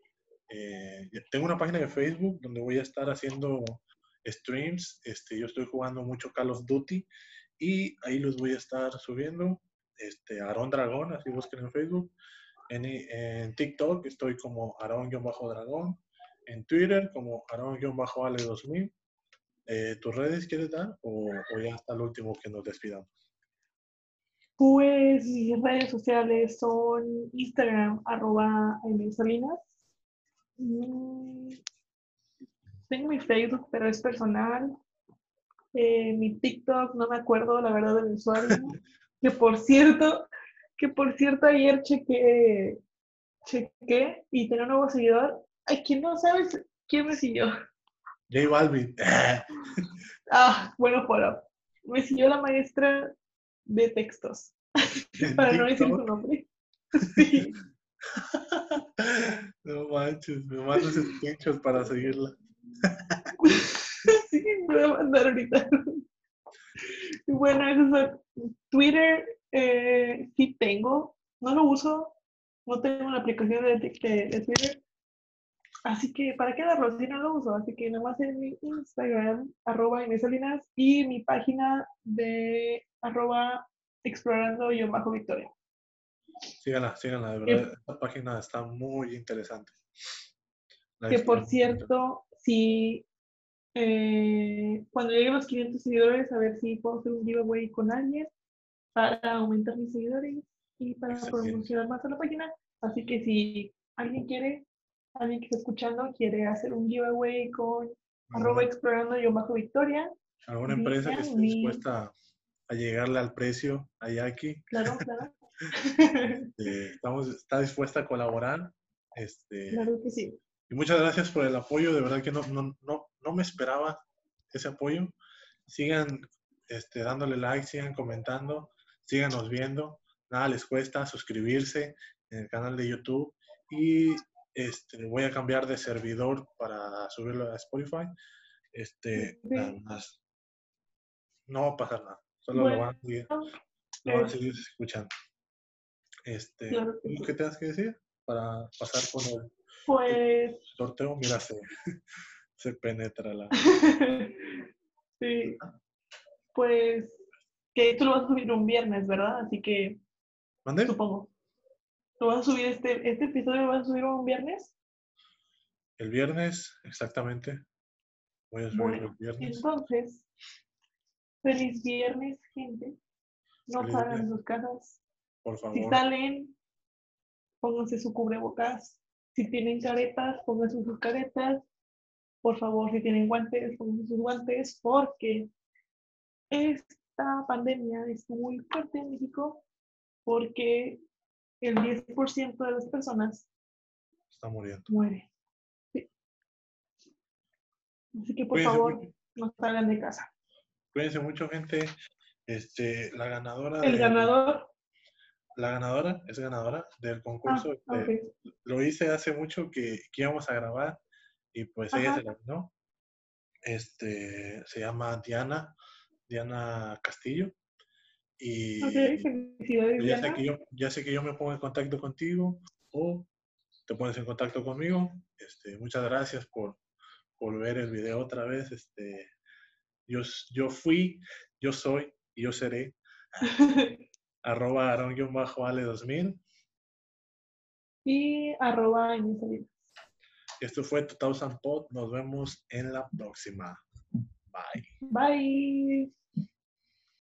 Eh, tengo una página de Facebook donde voy a estar haciendo streams. Este, yo estoy jugando mucho Call of Duty y ahí los voy a estar subiendo. Este, Aaron Dragón, así busquen en Facebook. En, en TikTok estoy como Aaron-Dragón. En Twitter como Aaron-Ale2000. Eh, ¿Tus redes quieres dar o, o ya está el último que nos despidamos? Pues mis redes sociales son Instagram, arroba Salinas. Mm, tengo mi Facebook, pero es personal. Eh, mi TikTok, no me acuerdo la verdad del usuario. <laughs> que por cierto, que por cierto ayer chequé, chequé y tenía un nuevo seguidor. Ay, ¿quién no sabes quién me siguió? J Balvin. <laughs> ah, bueno, por Me siguió la maestra de textos. <laughs> Para no decir su nombre. <laughs> Sí. No manches, me mandas pinchos para seguirla. Sí, me voy a mandar ahorita. Bueno, eso es Twitter eh, sí tengo, no lo uso, no tengo una aplicación de, de, Twitter, así que ¿para qué darlo si no lo uso? Así que nada más en mi Instagram, arroba Salinas, y mi página de arroba explorando yo bajo Victoria. Síganla, síganla, de verdad, esta página está muy interesante. que por cierto, si eh, cuando lleguen los 500 seguidores, a ver si puedo hacer un giveaway con alguien para aumentar mis seguidores y para promocionar más a la página. Así que si alguien quiere, alguien que está escuchando, quiere hacer un giveaway con arroba explorando yo bajo Victoria. ¿Alguna empresa que esté dispuesta a llegarle al precio a Jackie. Claro, <laughs> claro. Este, estamos, está dispuesta a colaborar. Este, claro que sí. Y muchas gracias por el apoyo. De verdad que no, no, no, no me esperaba ese apoyo. Sigan este, dándole like, sigan comentando, síganos viendo. Nada les cuesta suscribirse en el canal de YouTube. Y este, voy a cambiar de servidor para subirlo a Spotify. Este, nada más. No va a pasar nada. Solo lo, van a seguir, lo van a seguir escuchando. Este, ¿Qué tengas que decir para pasar con el, pues... sorteo? Mira, se, <laughs> se penetra la... sí. <laughs> Pues que tú lo vas a subir un viernes, ¿verdad? Así que... ¿Mande? Supongo. ¿Lo vas a subir este, este episodio? ¿Lo vas a subir un viernes? El viernes, exactamente. Voy a subir el viernes. Entonces, Feliz viernes, gente. No salgan de sus casas. Por favor. Si salen, pónganse su cubrebocas. Si tienen caretas, pónganse sus caretas. Por favor, si tienen guantes, pónganse sus guantes, porque esta pandemia es muy fuerte en México, porque el 10% de las personas está muriendo. Muere. Así que por favor, no salgan de casa. Cuídense mucho, gente. Este, la ganadora. El ganador. La ganadora, es ganadora del concurso. Ah, lo hice hace mucho que, íbamos a grabar y pues ella se la ganó. Este, se llama Diana, Diana Castillo. Y ya, Sé que yo, ya sé que yo me pongo en contacto contigo o te pones en contacto conmigo. Este, muchas gracias por, por ver el video otra vez. Este, yo, yo fui, yo soy y yo seré. <laughs> arroba aaron-ale 2000. Y arroba en Esto fue Total Pod. Nos vemos en la próxima. Bye. Bye.